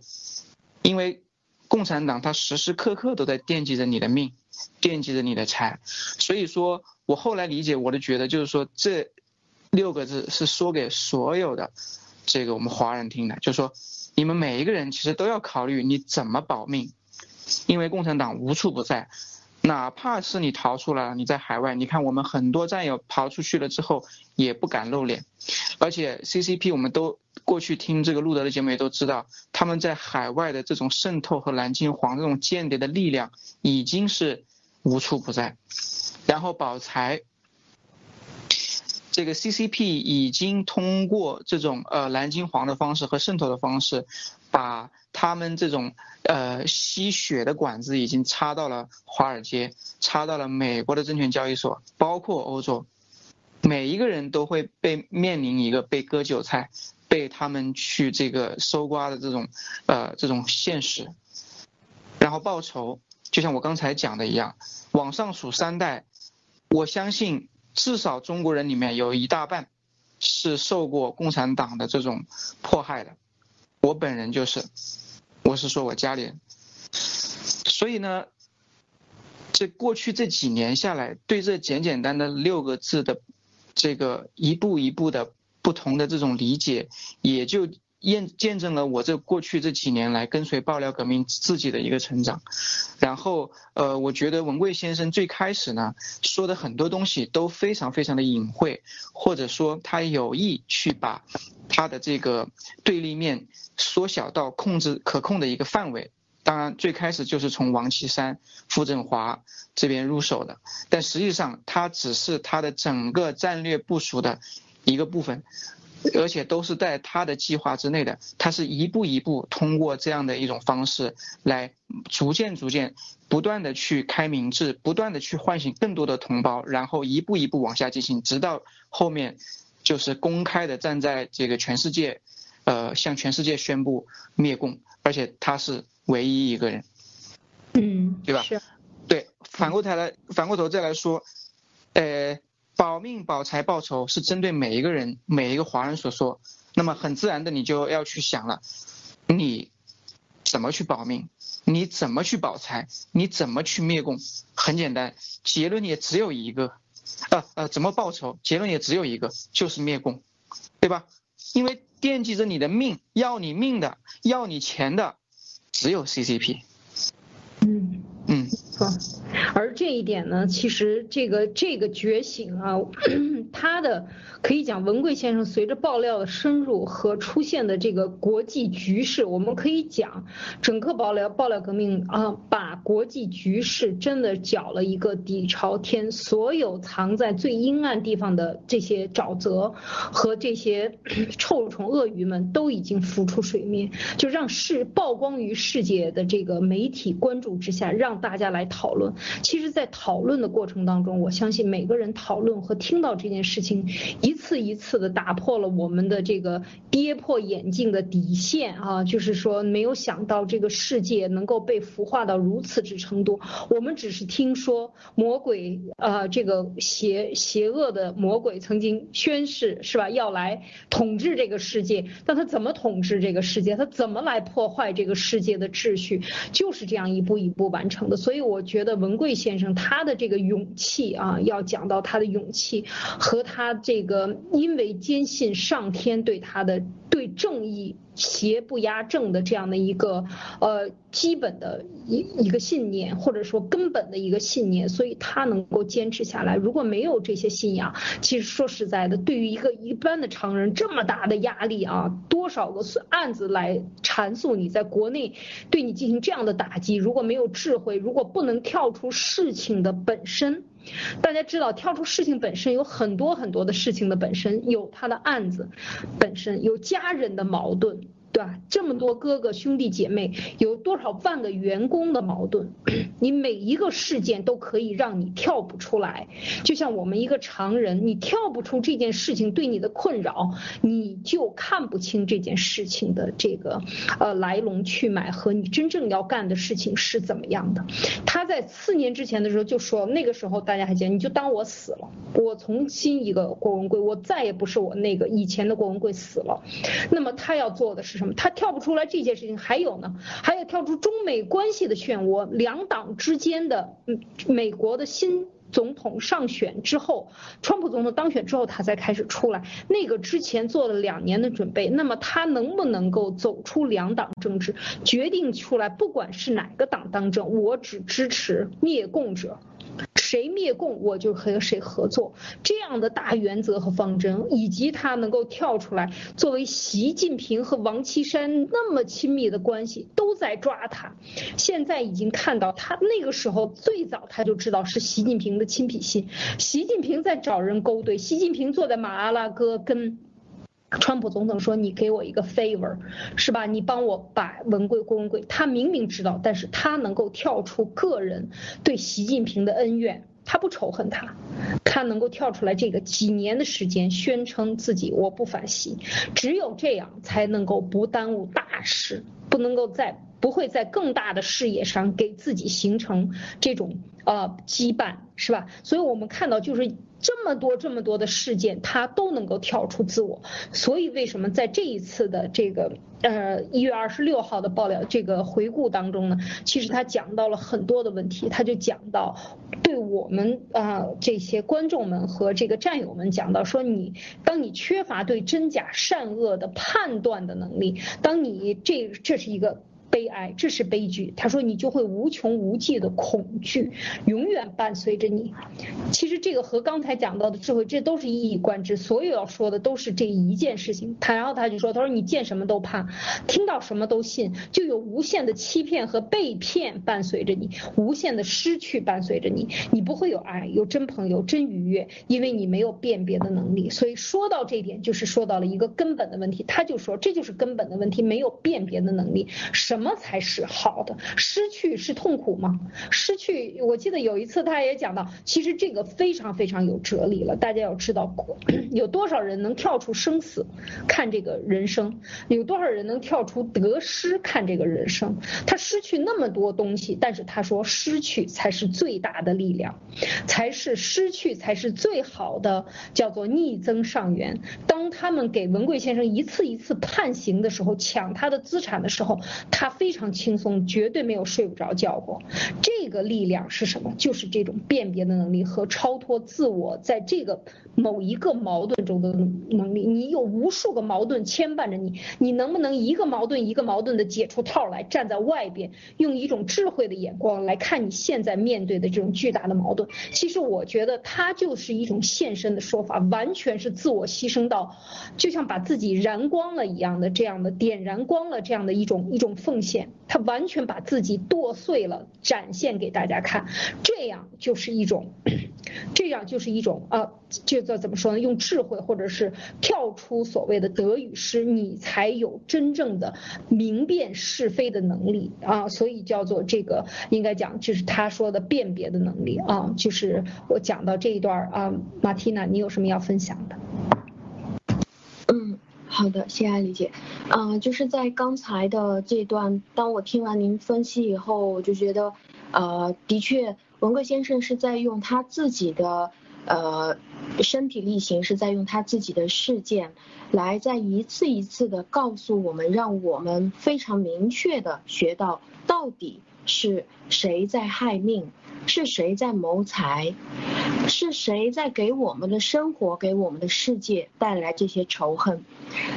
因为共产党他时时刻刻都在惦记着你的命。惦记着你的财，所以说我后来理解，我的觉得就是说这六个字是说给所有的这个我们华人听的，就是说你们每一个人其实都要考虑你怎么保命，因为共产党无处不在，哪怕是你逃出来了，你在海外，你看我们很多战友逃出去了之后也不敢露脸，而且 CCP 我们都。过去听这个路德的节目也都知道，他们在海外的这种渗透和蓝金黄这种间谍的力量已经是无处不在。然后宝财，这个 CCP 已经通过这种呃蓝金黄的方式和渗透的方式，把他们这种呃吸血的管子已经插到了华尔街，插到了美国的证券交易所，包括欧洲，每一个人都会被面临一个被割韭菜。被他们去这个搜刮的这种，呃，这种现实，然后报仇，就像我刚才讲的一样，往上数三代，我相信至少中国人里面有一大半是受过共产党的这种迫害的，我本人就是，我是说我家里人，所以呢，这过去这几年下来，对这简简单的六个字的这个一步一步的。不同的这种理解，也就验见证了我这过去这几年来跟随爆料革命自己的一个成长。然后，呃，我觉得文贵先生最开始呢说的很多东西都非常非常的隐晦，或者说他有意去把他的这个对立面缩小到控制可控的一个范围。当然，最开始就是从王岐山、傅政华这边入手的，但实际上他只是他的整个战略部署的一个部分，而且都是在他的计划之内的。他是一步一步通过这样的一种方式来逐渐、逐渐、不断的去开明智，不断的去唤醒更多的同胞，然后一步一步往下进行，直到后面就是公开的站在这个全世界，呃，向全世界宣布灭共，而且他是。唯一一个人，
嗯，
对吧？
是，
对。反过头来，反过头再来说，呃，保命、保财、报仇是针对每一个人、每一个华人所说。那么很自然的，你就要去想了，你怎么去保命？你怎么去保财？你怎么去灭共？很简单，结论也只有一个，呃呃，怎么报仇？结论也只有一个，就是灭共，对吧？因为惦记着你的命，要你命的，要你钱的。只有 CCP。
嗯
嗯，
错。而这一点呢，其实这个这个觉醒啊，<clears throat> 他的。可以讲，文贵先生随着爆料的深入和出现的这个国际局势，我们可以讲，整个爆料爆料革命啊，把国际局势真的搅了一个底朝天，所有藏在最阴暗地方的这些沼泽和这些 <clears throat> 臭虫鳄鱼们都已经浮出水面，就让世曝光于世界的这个媒体关注之下，让大家来讨论。其实，在讨论的过程当中，我相信每个人讨论和听到这件事情一。次一次的打破了我们的这个跌破眼镜的底线啊，就是说没有想到这个世界能够被腐化到如此之程度。我们只是听说魔鬼啊，这个邪邪恶的魔鬼曾经宣誓是吧，要来统治这个世界。但他怎么统治这个世界？他怎么来破坏这个世界的秩序？就是这样一步一步完成的。所以我觉得文贵先生他的这个勇气啊，要讲到他的勇气和他这个。因为坚信上天对他的对正义邪不压正的这样的一个呃基本的一一个信念，或者说根本的一个信念，所以他能够坚持下来。如果没有这些信仰，其实说实在的，对于一个一般的常人，这么大的压力啊，多少个案子来阐述你在国内对你进行这样的打击，如果没有智慧，如果不能跳出事情的本身。大家知道，跳出事情本身有很多很多的事情的本身，有他的案子本身，有家人的矛盾。对吧？这么多哥哥兄弟姐妹，有多少万个员工的矛盾？你每一个事件都可以让你跳不出来。就像我们一个常人，你跳不出这件事情对你的困扰，你就看不清这件事情的这个呃来龙去脉和你真正要干的事情是怎么样的。他在四年之前的时候就说，那个时候大家还记得，你就当我死了，我重新一个郭文贵，我再也不是我那个以前的郭文贵死了。那么他要做的是。他跳不出来这件事情，还有呢，还有跳出中美关系的漩涡，两党之间的，美国的新总统上选之后，川普总统当选之后，他才开始出来。那个之前做了两年的准备，那么他能不能够走出两党政治，决定出来，不管是哪个党当政，我只支持灭共者。谁灭共，我就和谁合作，这样的大原则和方针，以及他能够跳出来，作为习近平和王岐山那么亲密的关系，都在抓他。现在已经看到他那个时候最早他就知道是习近平的亲笔信，习近平在找人勾兑，习近平坐在马阿拉哥跟。川普总统说：“你给我一个 favor，是吧？你帮我把文贵郭文贵，他明明知道，但是他能够跳出个人对习近平的恩怨，他不仇恨他，他能够跳出来这个几年的时间，宣称自己我不反习，只有这样才能够不耽误大事，不能够再。”不会在更大的视野上给自己形成这种呃羁绊，是吧？所以我们看到就是这么多这么多的事件，他都能够跳出自我。所以为什么在这一次的这个呃一月二十六号的爆料这个回顾当中呢？其实他讲到了很多的问题，他就讲到对我们啊这些观众们和这个战友们讲到说，你当你缺乏对真假善恶的判断的能力，当你这这是一个。悲哀，这是悲剧。他说，你就会无穷无尽的恐惧，永远伴随着你。其实这个和刚才讲到的智慧，这都是一以贯之。所有要说的都是这一件事情。他然后他就说，他说你见什么都怕，听到什么都信，就有无限的欺骗和被骗伴随着你，无限的失去伴随着你。你不会有爱，有真朋友，真愉悦，因为你没有辨别的能力。所以说到这点，就是说到了一个根本的问题。他就说，这就是根本的问题，没有辨别的能力。什么什么才是好的？失去是痛苦吗？失去，我记得有一次他也讲到，其实这个非常非常有哲理了。大家要知道，<clears throat> 有多少人能跳出生死看这个人生？有多少人能跳出得失看这个人生？他失去那么多东西，但是他说失去才是最大的力量，才是失去才是最好的，叫做逆增上缘。当他们给文贵先生一次一次判刑的时候，抢他的资产的时候，他。非常轻松，绝对没有睡不着觉过。这个力量是什么？就是这种辨别的能力和超脱自我，在这个某一个矛盾中的能力。你有无数个矛盾牵绊着你，你能不能一个矛盾一个矛盾的解出套来，站在外边，用一种智慧的眼光来看你现在面对的这种巨大的矛盾？其实我觉得它就是一种现身的说法，完全是自我牺牲到，就像把自己燃光了一样的这样的点燃光了这样的一种一种奉。献，他完全把自己剁碎了，展现给大家看，这样就是一种，<clears throat> 这样就是一种啊，这叫怎么说呢？用智慧，或者是跳出所谓的得与失，你才有真正的明辨是非的能力啊。所以叫做这个，应该讲就是他说的辨别的能力啊。就是我讲到这一段啊，马蒂娜，你有什么要分享的？
嗯好的，谢谢艾丽姐。嗯，就是在刚才的这段，当我听完您分析以后，我就觉得，呃，的确，文贵先生是在用他自己的呃身体力行，是在用他自己的事件，来在一次一次的告诉我们，让我们非常明确的学到到底是谁在害命。是谁在谋财？是谁在给我们的生活、给我们的世界带来这些仇恨？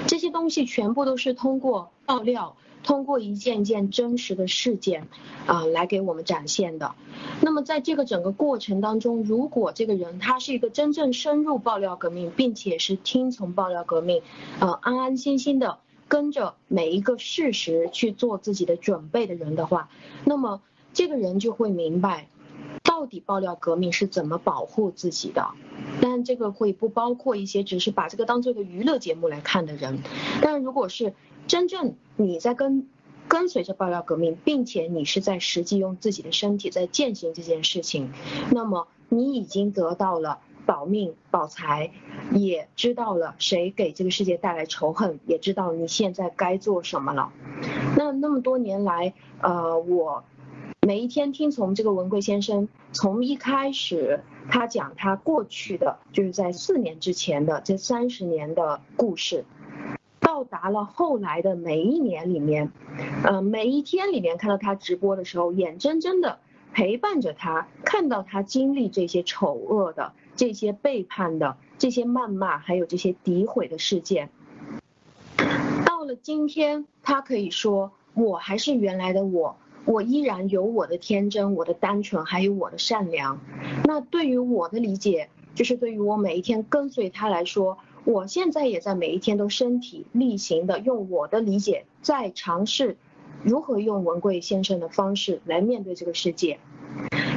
这些东西全部都是通过爆料，通过一件件真实的事件啊，来给我们展现的。那么在这个整个过程当中，如果这个人他是一个真正深入爆料革命，并且是听从爆料革命，呃，安安心心的跟着每一个事实去做自己的准备的人的话，那么这个人就会明白。到底爆料革命是怎么保护自己的？但这个会不包括一些只是把这个当做一个娱乐节目来看的人。但如果是真正你在跟跟随着爆料革命，并且你是在实际用自己的身体在践行这件事情，那么你已经得到了保命保财，也知道了谁给这个世界带来仇恨，也知道你现在该做什么了。那那么多年来，呃，我。每一天听从这个文贵先生，从一开始他讲他过去的，就是在四年之前的这三十年的故事，到达了后来的每一年里面，呃，每一天里面看到他直播的时候，眼睁睁的陪伴着他，看到他经历这些丑恶的、这些背叛的、这些谩骂，还有这些诋毁的事件，到了今天，他可以说我还是原来的我。我依然有我的天真，我的单纯，还有我的善良。那对于我的理解，就是对于我每一天跟随他来说，我现在也在每一天都身体力行的用我的理解在尝试如何用文贵先生的方式来面对这个世界，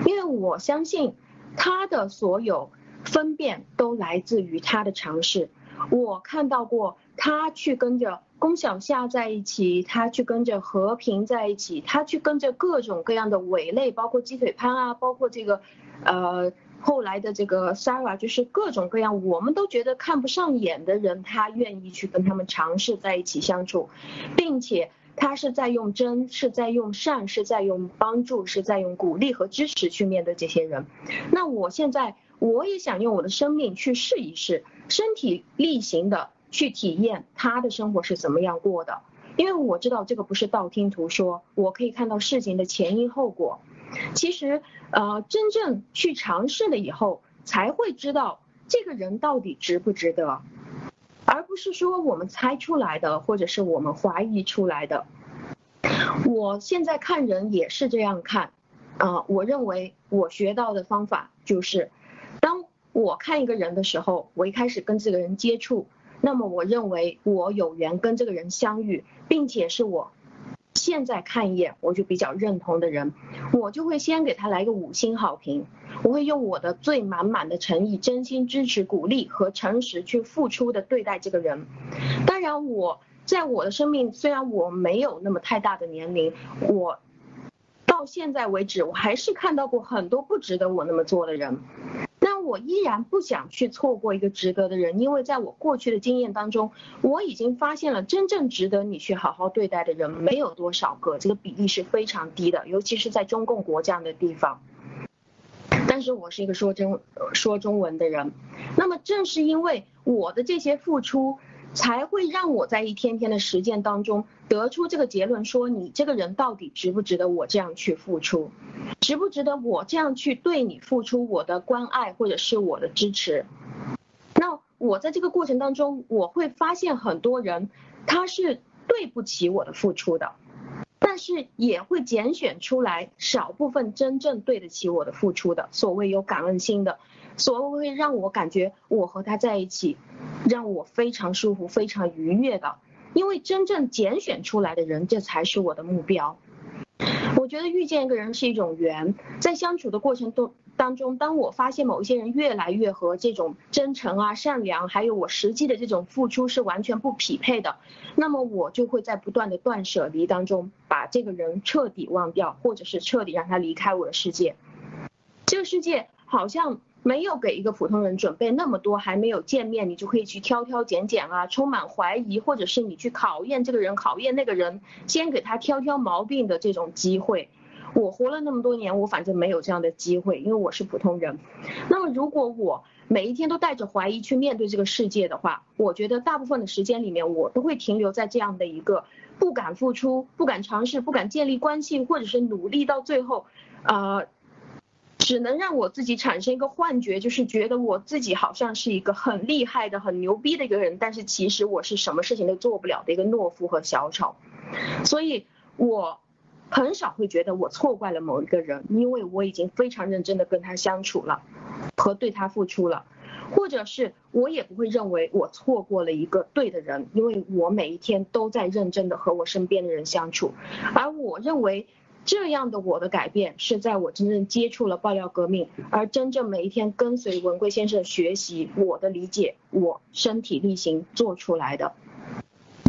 因为我相信他的所有分辨都来自于他的尝试。我看到过他去跟着。龚小夏在一起，他去跟着和平在一起，他去跟着各种各样的伪类，包括鸡腿潘啊，包括这个，呃，后来的这个 Sarah，就是各种各样我们都觉得看不上眼的人，他愿意去跟他们尝试在一起相处，并且他是在用真，是在用善，是在用帮助，是在用鼓励和支持去面对这些人。那我现在我也想用我的生命去试一试，身体力行的去体验他的生活是怎么样过的，因为我知道这个不是道听途说，我可以看到事情的前因后果。其实，呃，真正去尝试了以后，才会知道这个人到底值不值得。而不是说我们猜出来的，或者是我们怀疑出来的。我现在看人也是这样看，啊，我认为我学到的方法就是，当我看一个人的时候，我一开始跟这个人接触，那么我认为我有缘跟这个人相遇，并且是我。现在看一眼，我就比较认同的人，我就会先给他来个五星好评。我会用我的最满满的诚意、真心支持、鼓励和诚实去付出的对待这个人。当然，我在我的生命，虽然我没有那么太大的年龄，我到现在为止，我还是看到过很多不值得我那么做的人。但我依然不想去错过一个值得的人，因为在我过去的经验当中，我已经发现了真正值得你去好好对待的人没有多少个，这个比例是非常低的，尤其是在中共国这样的地方。但是我是一个说中说中文的人，那么正是因为我的这些付出。才会让我在一天天的实践当中得出这个结论：说你这个人到底值不值得我这样去付出，值不值得我这样去对你付出我的关爱或者是我的支持？那我在这个过程当中，我会发现很多人他是对不起我的付出的，但是也会拣选出来少部分真正对得起我的付出的，所谓有感恩心的。所谓让我感觉我和他在一起，让我非常舒服、非常愉悦的，因为真正拣选出来的人，这才是我的目标。我觉得遇见一个人是一种缘，在相处的过程中当中，当我发现某一些人越来越和这种真诚啊、善良，还有我实际的这种付出是完全不匹配的，那么我就会在不断的断舍离当中，把这个人彻底忘掉，或者是彻底让他离开我的世界。这个世界好像。没有给一个普通人准备那么多，还没有见面，你就可以去挑挑拣拣啊，充满怀疑，或者是你去考验这个人，考验那个人，先给他挑挑毛病的这种机会。我活了那么多年，我反正没有这样的机会，因为我是普通人。那么如果我每一天都带着怀疑去面对这个世界的话，我觉得大部分的时间里面，我都会停留在这样的一个不敢付出、不敢尝试、不敢建立关系，或者是努力到最后，呃。只能让我自己产生一个幻觉，就是觉得我自己好像是一个很厉害的、很牛逼的一个人，但是其实我是什么事情都做不了的一个懦夫和小丑。所以，我很少会觉得我错怪了某一个人，因为我已经非常认真的跟他相处了，和对他付出了，或者是我也不会认为我错过了一个对的人，因为我每一天都在认真的和我身边的人相处，而我认为。这样的我的改变是在我真正接触了爆料革命，而真正每一天跟随文贵先生学习我的理解，我身体力行做出来的。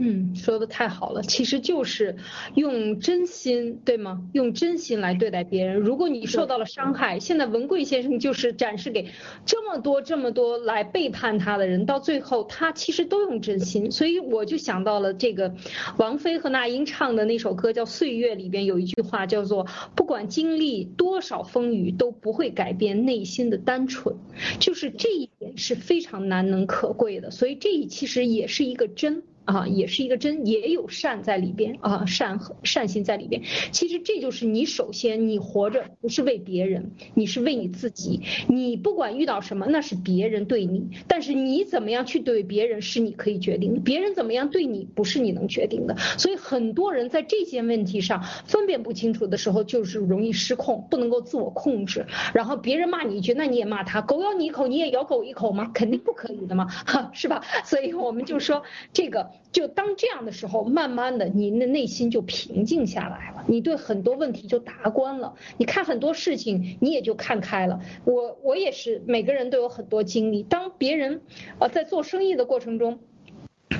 嗯，说的太好了，其实就是用真心，对吗？用真心来对待别人。如果你受到了伤害，现在文贵先生就是展示给这么多这么多来背叛他的人，到最后他其实都用真心。所以我就想到了这个王菲和那英唱的那首歌叫《岁月》，里边有一句话叫做“不管经历多少风雨，都不会改变内心的单纯”，就是这一点是非常难能可贵的。所以这其实也是一个真。啊，也是一个真，也有善在里边啊，善和善心在里边。其实这就是你首先，你活着不是为别人，你是为你自己。你不管遇到什么，那是别人对你，但是你怎么样去对别人是你可以决定的。别人怎么样对你不是你能决定的。所以很多人在这些问题上分辨不清楚的时候，就是容易失控，不能够自我控制。然后别人骂你一句，那你也骂他；狗咬你一口，你也咬狗一口吗？肯定不可以的嘛，<laughs> 哈，是吧？所以我们就说这个。就当这样的时候，慢慢的，你的内心就平静下来了，你对很多问题就达观了，你看很多事情你也就看开了。我我也是，每个人都有很多经历。当别人呃在做生意的过程中，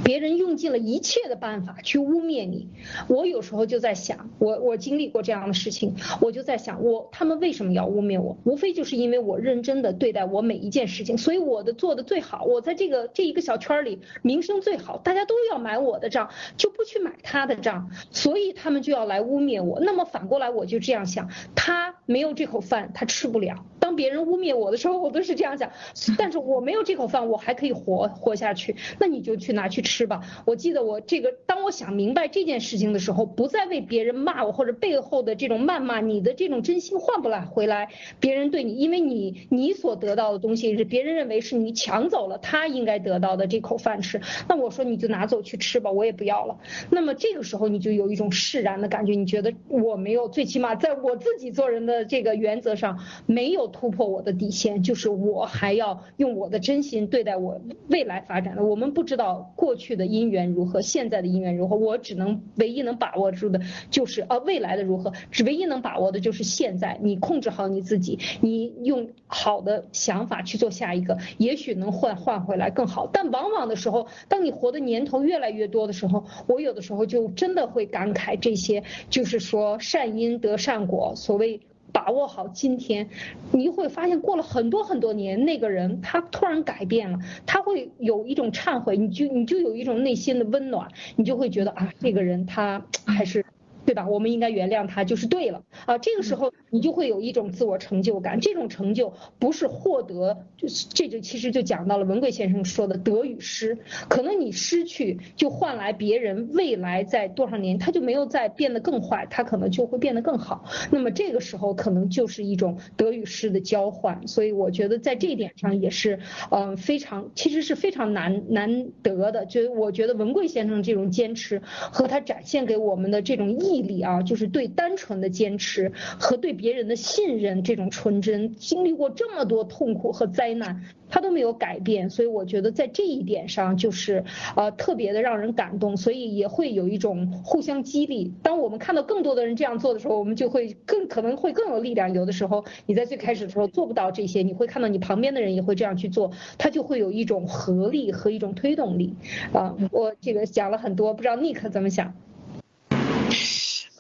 别人用尽了一切的办法去污蔑你，我有时候就在想，我我经历过这样的事情，我就在想，我他们为什么要污蔑我？无非就是因为我认真的对待我每一件事情，所以我的做的最好，我在这个这一个小圈里名声最好，大家都要买我的账，就不去买他的账，所以他们就要来污蔑我。那么反过来我就这样想，他没有这口饭，他吃不了。当别人污蔑我的时候，我都是这样想，但是我没有这口饭，我还可以活活下去，那你就去拿去吃吧。我记得我这个，当我想明白这件事情的时候，不再为别人骂我或者背后的这种谩骂，你的这种真心换不来回来。别人对你，因为你你所得到的东西是别人认为是你抢走了他应该得到的这口饭吃，那我说你就拿走去吃吧，我也不要了。那么这个时候你就有一种释然的感觉，你觉得我没有，最起码在我自己做人的这个原则上没有突破我的底线，就是我还要用我的真心对待我未来发展的。我们不知道过过去的因缘如何，现在的因缘如何，我只能唯一能把握住的就是啊未来的如何，只唯一能把握的就是现在。你控制好你自己，你用好的想法去做下一个，也许能换换回来更好。但往往的时候，当你活的年头越来越多的时候，我有的时候就真的会感慨这些，就是说善因得善果，所谓。把握好今天，你会发现过了很多很多年，那个人他突然改变了，他会有一种忏悔，你就你就有一种内心的温暖，你就会觉得啊，这个人他还是。对吧？我们应该原谅他，就是对了啊。这个时候你就会有一种自我成就感，这种成就不是获得，就是这就其实就讲到了文贵先生说的得与失。可能你失去就换来别人未来在多少年他就没有再变得更坏，他可能就会变得更好。那么这个时候可能就是一种得与失的交换。所以我觉得在这一点上也是，嗯，非常其实是非常难难得的。就我觉得文贵先生这种坚持和他展现给我们的这种意。力啊，就是对单纯的坚持和对别人的信任这种纯真，经历过这么多痛苦和灾难，他都没有改变，所以我觉得在这一点上就是呃特别的让人感动，所以也会有一种互相激励。当我们看到更多的人这样做的时候，我们就会更可能会更有力量。有的时候你在最开始的时候做不到这些，你会看到你旁边的人也会这样去做，他就会有一种合力和一种推动力。啊，我这个讲了很多，不知道 Nick 怎么想？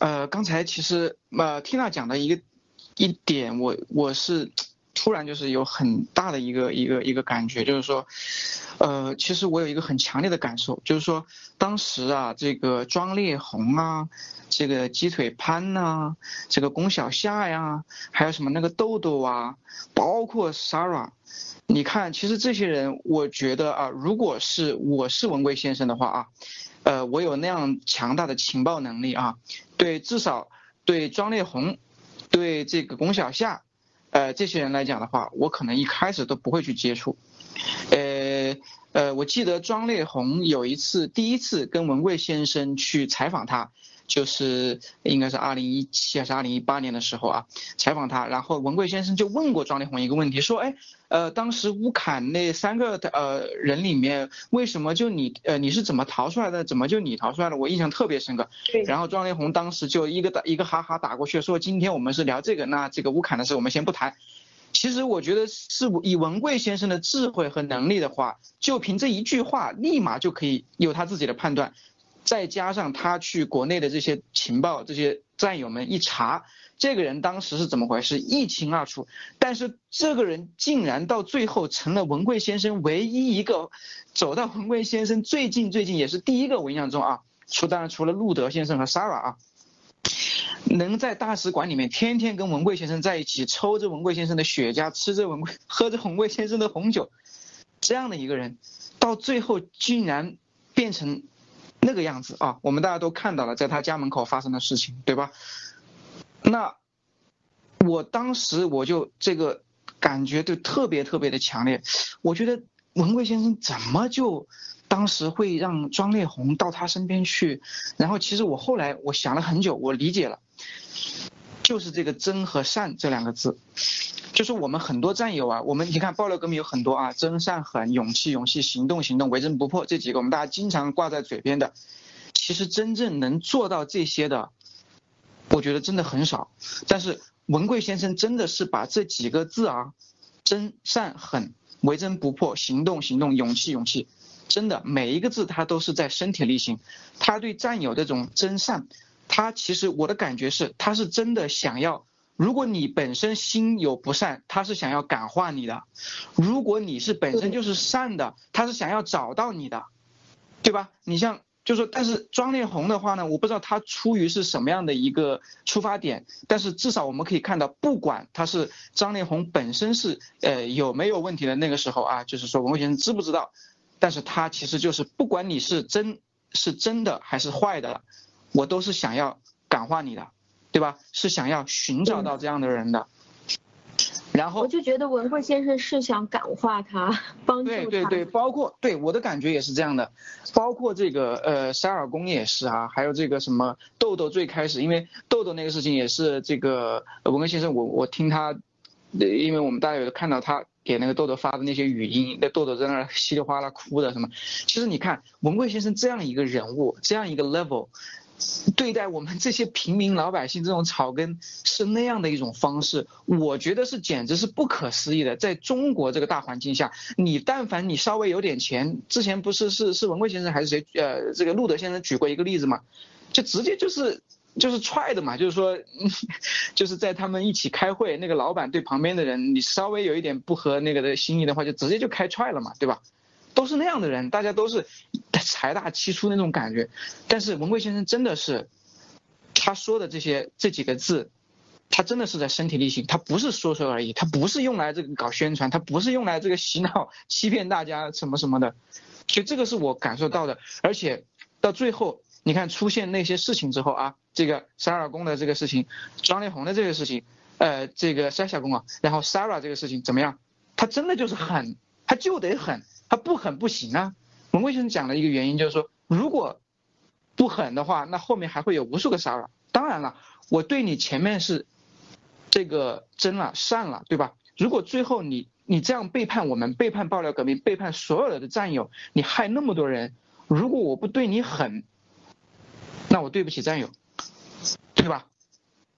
呃，刚才其实呃，Tina 讲的一个一点，我我是突然就是有很大的一个一个一个感觉，就是说，呃，其实我有一个很强烈的感受，就是说，当时啊，这个庄烈红啊，这个鸡腿潘呐，这个龚小夏呀，还有什么那个豆豆啊，包括 Sarah，你看，其实这些人，我觉得啊，如果是我是文贵先生的话啊。呃，我有那样强大的情报能力啊，对，至少对庄烈红，对这个龚小夏，呃，这些人来讲的话，我可能一开始都不会去接触。呃呃，我记得庄烈红有一次第一次跟文贵先生去采访他。就是应该是二零一七还是二零一八年的时候啊，采访他，然后文贵先生就问过庄丽红一个问题，说，哎，呃，当时乌坎那三个呃人里面，为什么就你呃你是怎么逃出来的？怎么就你逃出来了？我印象特别深刻。
对。
然后庄丽红当时就一个打一个哈哈打过去，说今天我们是聊这个，那这个乌坎的事我们先不谈。其实我觉得是以文贵先生的智慧和能力的话，就凭这一句话，立马就可以有他自己的判断。再加上他去国内的这些情报，这些战友们一查，这个人当时是怎么回事，一清二楚。但是这个人竟然到最后成了文贵先生唯一一个走到文贵先生最近最近也是第一个，我印象中啊，除当然除了路德先生和 s a r a 啊，能在大使馆里面天天跟文贵先生在一起，抽着文贵先生的雪茄，吃着文贵，喝着文贵先生的红酒，这样的一个人，到最后竟然变成。那个样子啊，我们大家都看到了，在他家门口发生的事情，对吧？那我当时我就这个感觉就特别特别的强烈，我觉得文贵先生怎么就当时会让庄烈红到他身边去？然后其实我后来我想了很久，我理解了，就是这个真和善这两个字。就是我们很多战友啊，我们你看爆料革命有很多啊，真善狠、勇气勇气、行动行动、为真不破这几个，我们大家经常挂在嘴边的。其实真正能做到这些的，我觉得真的很少。但是文贵先生真的是把这几个字啊，真善狠、为真不破、行动行动、勇气勇气，真的每一个字他都是在身体力行，他对战友这种真善，他其实我的感觉是他是真的想要。如果你本身心有不善，他是想要感化你的；如果你是本身就是善的，他是想要找到你的，对吧？你像就说，但是庄烈红的话呢，我不知道他出于是什么样的一个出发点，但是至少我们可以看到，不管他是张烈红本身是呃有没有问题的那个时候啊，就是说文贵先生知不知道？但是他其实就是不管你是真是真的还是坏的，我都是想要感化你的。对吧？是想要寻找到这样的人的，然后
我就觉得文贵先生是想感化他，帮助他。
对对对，包括对我的感觉也是这样的，包括这个呃沙尔公也是啊，还有这个什么豆豆最开始，因为豆豆那个事情也是这个文贵先生，我我听他，因为我们大家有看到他给那个豆豆发的那些语音，那豆豆在那儿稀里哗啦哭的什么，其实你看文贵先生这样一个人物，这样一个 level。对待我们这些平民老百姓这种草根是那样的一种方式，我觉得是简直是不可思议的。在中国这个大环境下，你但凡你稍微有点钱，之前不是是是文贵先生还是谁呃这个路德先生举过一个例子嘛，就直接就是就是踹的嘛，就是说 <laughs> 就是在他们一起开会，那个老板对旁边的人你稍微有一点不合那个的心意的话，就直接就开踹了嘛，对吧？都是那样的人，大家都是财大气粗那种感觉，但是文贵先生真的是，他说的这些这几个字，他真的是在身体力行，他不是说说而已，他不是用来这个搞宣传，他不是用来这个洗脑欺骗大家什么什么的，所以这个是我感受到的，而且到最后你看出现那些事情之后啊，这个沙尔公的这个事情，张丽红的这个事情，呃，这个沙小公啊，然后 Sarah 这个事情怎么样？他真的就是狠，他就得狠。他不狠不行啊！文贵先生讲了一个原因，就是说，如果不狠的话，那后面还会有无数个骚扰。当然了，我对你前面是这个真了善了，对吧？如果最后你你这样背叛我们，背叛爆料革命，背叛所有的战友，你害那么多人，如果我不对你狠，那我对不起战友，对吧？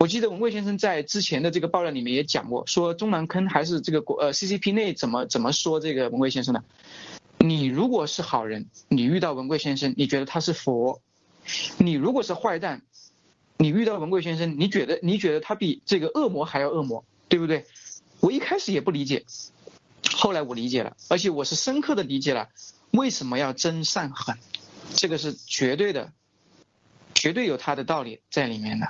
我记得文贵先生在之前的这个爆料里面也讲过，说中南坑还是这个国呃 CCP 内怎么怎么说这个文贵先生的。你如果是好人，你遇到文贵先生，你觉得他是佛；你如果是坏蛋，你遇到文贵先生，你觉得你觉得他比这个恶魔还要恶魔，对不对？我一开始也不理解，后来我理解了，而且我是深刻的理解了为什么要真善狠，这个是绝对的，绝对有他的道理在里面的。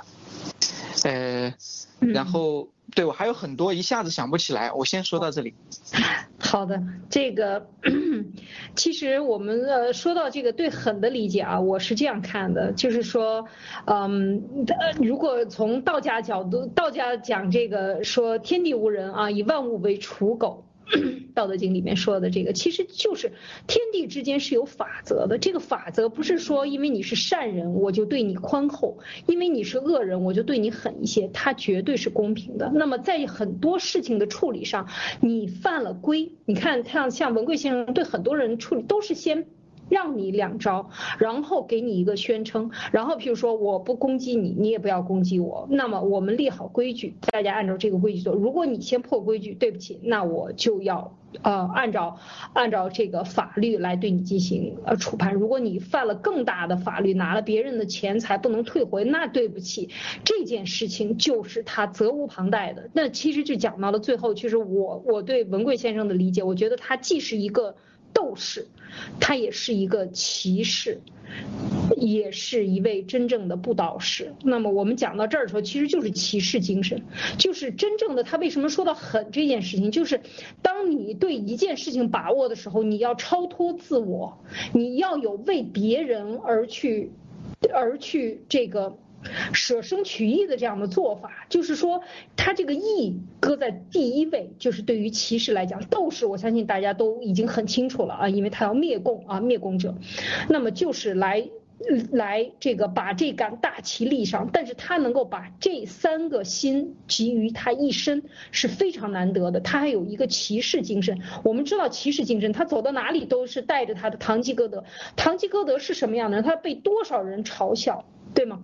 呃，然后对我还有很多一下子想不起来，我先说到这里。<laughs>
好的，这个 <clears throat> 其实我们呃说到这个对狠的理解啊，我是这样看的，就是说，嗯，如果从道家角度，道家讲这个说天地无人啊，以万物为刍狗。<clears throat> 道德经里面说的这个，其实就是天地之间是有法则的。这个法则不是说因为你是善人我就对你宽厚，因为你是恶人我就对你狠一些，它绝对是公平的。那么在很多事情的处理上，你犯了规，你看像像文贵先生对很多人处理都是先。让你两招，然后给你一个宣称，然后譬如说我不攻击你，你也不要攻击我，那么我们立好规矩，大家按照这个规矩做。如果你先破规矩，对不起，那我就要呃按照按照这个法律来对你进行呃处判。如果你犯了更大的法律，拿了别人的钱财不能退回，那对不起，这件事情就是他责无旁贷的。那其实就讲到了最后，其实我我对文贵先生的理解，我觉得他既是一个。斗士，他也是一个骑士，也是一位真正的布道士。那么我们讲到这儿的时候，其实就是骑士精神，就是真正的他为什么说到狠这件事情，就是当你对一件事情把握的时候，你要超脱自我，你要有为别人而去，而去这个。舍生取义的这样的做法，就是说他这个义搁在第一位，就是对于骑士来讲，斗士我相信大家都已经很清楚了啊，因为他要灭共啊，灭共者，那么就是来来这个把这杆大旗立上，但是他能够把这三个心集于他一身是非常难得的，他还有一个骑士精神。我们知道骑士精神，他走到哪里都是带着他的堂吉诃德。堂吉诃德是什么样的人？他被多少人嘲笑，对吗？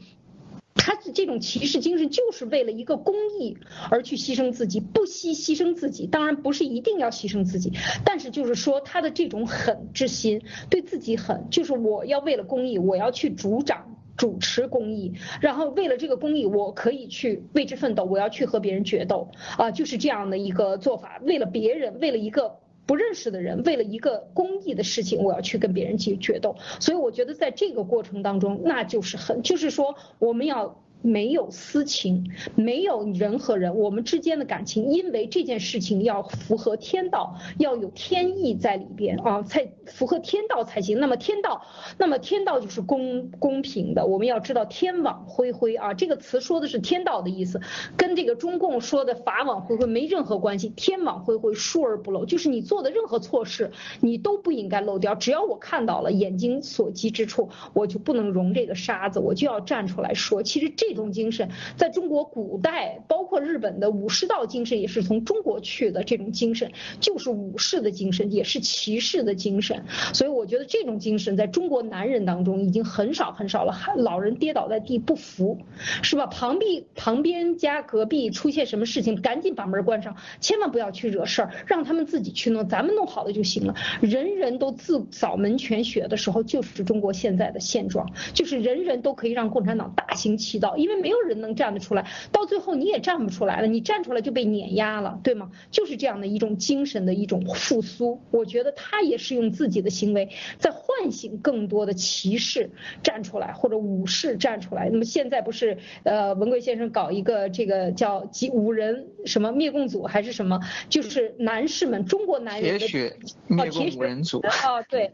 他这种骑士精神就是为了一个公益而去牺牲自己，不惜牺牲自己，当然不是一定要牺牲自己，但是就是说他的这种狠之心，对自己狠，就是我要为了公益，我要去主掌。主持公益，然后为了这个公益，我可以去为之奋斗，我要去和别人决斗啊，就是这样的一个做法。为了别人，为了一个不认识的人，为了一个公益的事情，我要去跟别人去决斗。所以我觉得在这个过程当中，那就是很，就是说我们要。没有私情，没有人和人，我们之间的感情，因为这件事情要符合天道，要有天意在里边啊，才符合天道才行。那么天道，那么天道就是公公平的。我们要知道天网恢恢啊，这个词说的是天道的意思，跟这个中共说的法网恢恢没任何关系。天网恢恢，疏而不漏，就是你做的任何错事，你都不应该漏掉。只要我看到了眼睛所及之处，我就不能容这个沙子，我就要站出来说。其实这。这种精神在中国古代，包括日本的武士道精神也是从中国去的。这种精神就是武士的精神，也是骑士的精神。所以我觉得这种精神在中国男人当中已经很少很少了。老人跌倒在地不服，是吧？旁壁旁边家隔壁出现什么事情，赶紧把门关上，千万不要去惹事儿，让他们自己去弄，咱们弄好了就行了。人人都自扫门前雪的时候，就是中国现在的现状，就是人人都可以让共产党大行其道。因为没有人能站得出来，到最后你也站不出来了，你站出来就被碾压了，对吗？就是这样的一种精神的一种复苏，我觉得他也是用自己的行为在唤醒更多的骑士站出来，或者武士站出来。那么现在不是呃文贵先生搞一个这个叫几五人什么灭共组还是什么，就是男士们中国男人的
铁血灭共五人组
啊，对，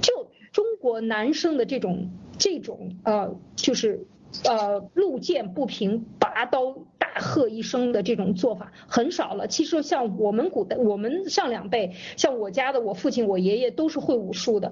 就中国男生的这种这种呃就是。呃，路见不平拔刀。大喝一声的这种做法很少了。其实像我们古代，我们上两辈，像我家的我父亲、我爷爷都是会武术的，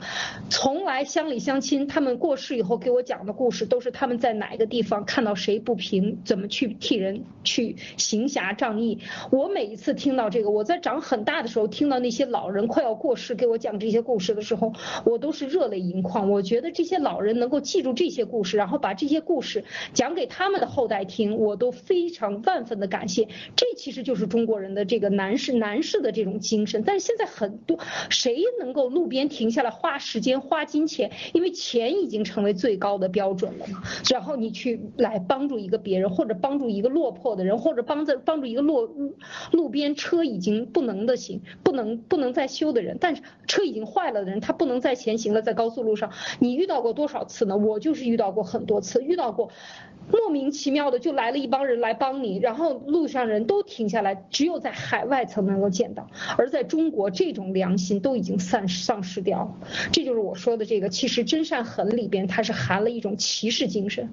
从来乡里乡亲他们过世以后给我讲的故事，都是他们在哪一个地方看到谁不平，怎么去替人去行侠仗义。我每一次听到这个，我在长很大的时候听到那些老人快要过世给我讲这些故事的时候，我都是热泪盈眶。我觉得这些老人能够记住这些故事，然后把这些故事讲给他们的后代听，我都非常。常万分的感谢，这其实就是中国人的这个男士男士的这种精神。但是现在很多谁能够路边停下来花时间花金钱，因为钱已经成为最高的标准了嘛。然后你去来帮助一个别人，或者帮助一个落魄的人，或者帮着帮助一个落路边车已经不能的行，不能不能再修的人，但是车已经坏了的人，他不能再前行了，在高速路上，你遇到过多少次呢？我就是遇到过很多次，遇到过。莫名其妙的就来了一帮人来帮你，然后路上人都停下来，只有在海外才能够见到，而在中国这种良心都已经丧丧失掉了。这就是我说的这个，其实真善狠里边它是含了一种骑士精神，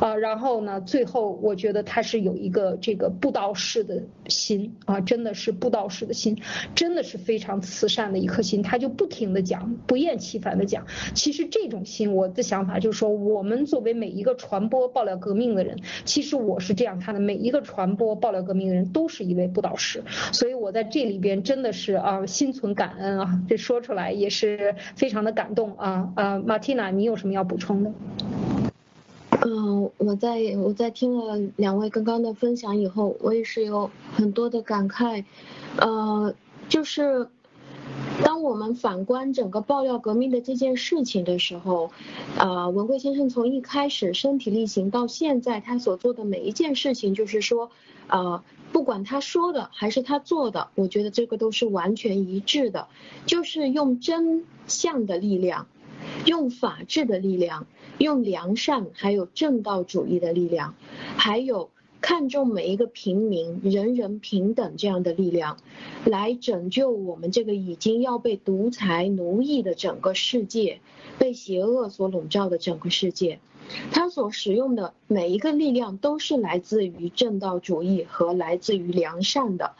啊，然后呢，最后我觉得他是有一个这个布道士的心啊，真的是布道士的心，真的是非常慈善的一颗心，他就不停的讲，不厌其烦的讲。其实这种心，我的想法就是说，我们作为每一个传播爆料革命的人，其实我是这样看的，每一个传播爆料革命的人都是一位布道师，所以我在这里边真的是啊心存感恩啊，这说出来也是非常的感动啊啊，马蒂娜，你有什么要补充的？
嗯，我在我在听了两位刚刚的分享以后，我也是有很多的感慨，呃，就是。当我们反观整个爆料革命的这件事情的时候，呃，文贵先生从一开始身体力行到现在，他所做的每一件事情，就是说，呃，不管他说的还是他做的，我觉得这个都是完全一致的，就是用真相的力量，用法治的力量，用良善还有正道主义的力量，还有。看重每一个平民，人人平等这样的力量，来拯救我们这个已经要被独裁奴役的整个世界，被邪恶所笼罩的整个世界。他所使用的每一个力量都是来自于正道主义和来自于良善的。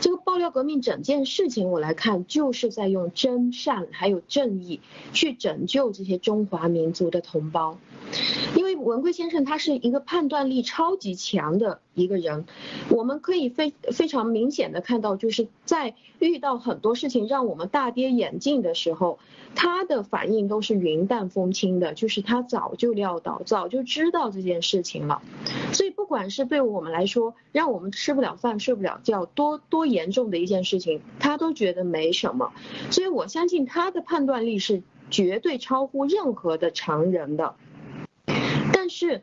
这个爆料革命整件事情，我来看就是在用真善还有正义去拯救这些中华民族的同胞。因为文贵先生他是一个判断力超级强的一个人，我们可以非非常明显的看到，就是在遇到很多事情让我们大跌眼镜的时候，他的反应都是云淡风轻的，就是他早就料到，早就知道这件事情了。所以不管是对我们来说，让我们吃不了饭、睡不了觉，多多严重的一件事情，他都觉得没什么。所以我相信他的判断力是绝对超乎任何的常人的。但是，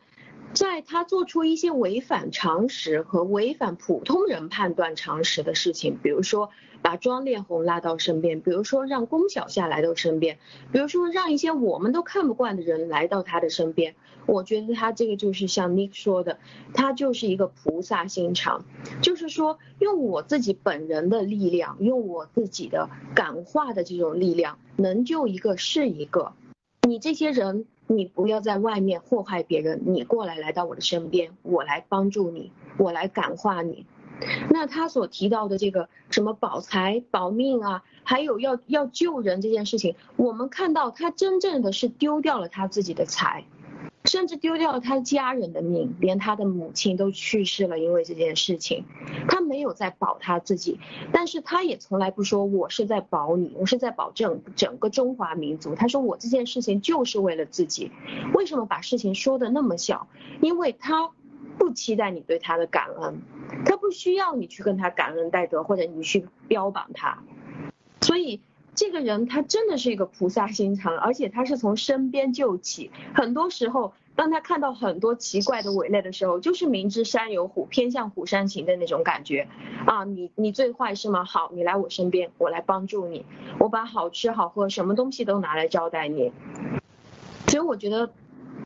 在他做出一些违反常识和违反普通人判断常识的事情，比如说把庄烈红拉到身边，比如说让龚小夏来到身边，比如说让一些我们都看不惯的人来到他的身边，我觉得他这个就是像 Nick 说的，他就是一个菩萨心肠，就是说用我自己本人的力量，用我自己的感化的这种力量，能救一个是一个。你这些人。你不要在外面祸害别人，你过来来到我的身边，我来帮助你，我来感化你。那他所提到的这个什么保财保命啊，还有要要救人这件事情，我们看到他真正的是丢掉了他自己的财。甚至丢掉了他家人的命，连他的母亲都去世了，因为这件事情，他没有在保他自己，但是他也从来不说我是在保你，我是在保证整个中华民族。他说我这件事情就是为了自己，为什么把事情说的那么小？因为他不期待你对他的感恩，他不需要你去跟他感恩戴德，或者你去标榜他，所以。这个人他真的是一个菩萨心肠，而且他是从身边救起。很多时候，当他看到很多奇怪的伪类的时候，就是明知山有虎，偏向虎山行的那种感觉。啊，你你最坏是吗？好，你来我身边，我来帮助你，我把好吃好喝什么东西都拿来招待你。所以我觉得，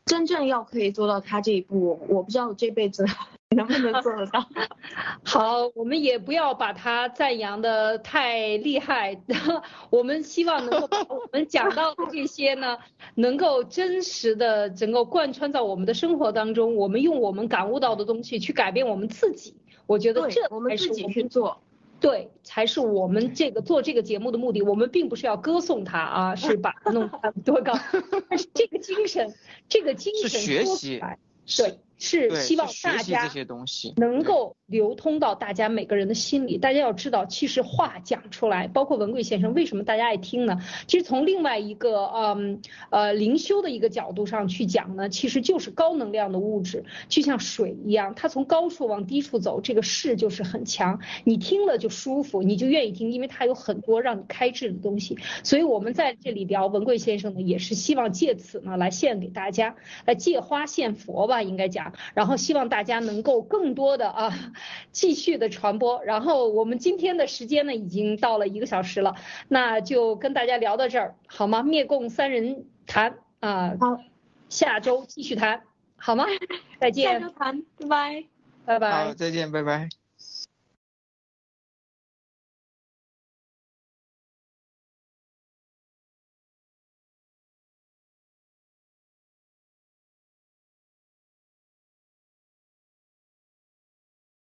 真正要可以做到他这一步，我不知道我这辈子。能不能做得到？<laughs>
好，我们也不要把它赞扬的太厉害。<laughs> 我们希望能够把我们讲到的这些呢，能够真实的整个贯穿在我们的生活当中。我们用我们感悟到的东西去改变我们自己。我觉得这
我们自己去做，
对，才是我们这个做这个节目的目的。我们并不是要歌颂他啊，是把他弄多高，<laughs> 但是这个精神，这个精神是
学习，
对。是希望大家能够流通到大家每个人的心里。大家要知道，其实话讲出来，包括文贵先生为什么大家爱听呢？其实从另外一个嗯呃灵修的一个角度上去讲呢，其实就是高能量的物质，就像水一样，它从高处往低处走，这个势就是很强。你听了就舒服，你就愿意听，因为它有很多让你开智的东西。所以我们在这里聊文贵先生呢，也是希望借此呢来献给大家，来借花献佛吧，应该讲。然后希望大家能够更多的啊，继续的传播。然后我们今天的时间呢，已经到了一个小时了，那就跟大家聊到这儿，好吗？灭共三人谈啊，
好，
下周继续谈，好吗？<laughs> 再见。
下周谈，拜拜，
拜拜。
好，再见，拜拜。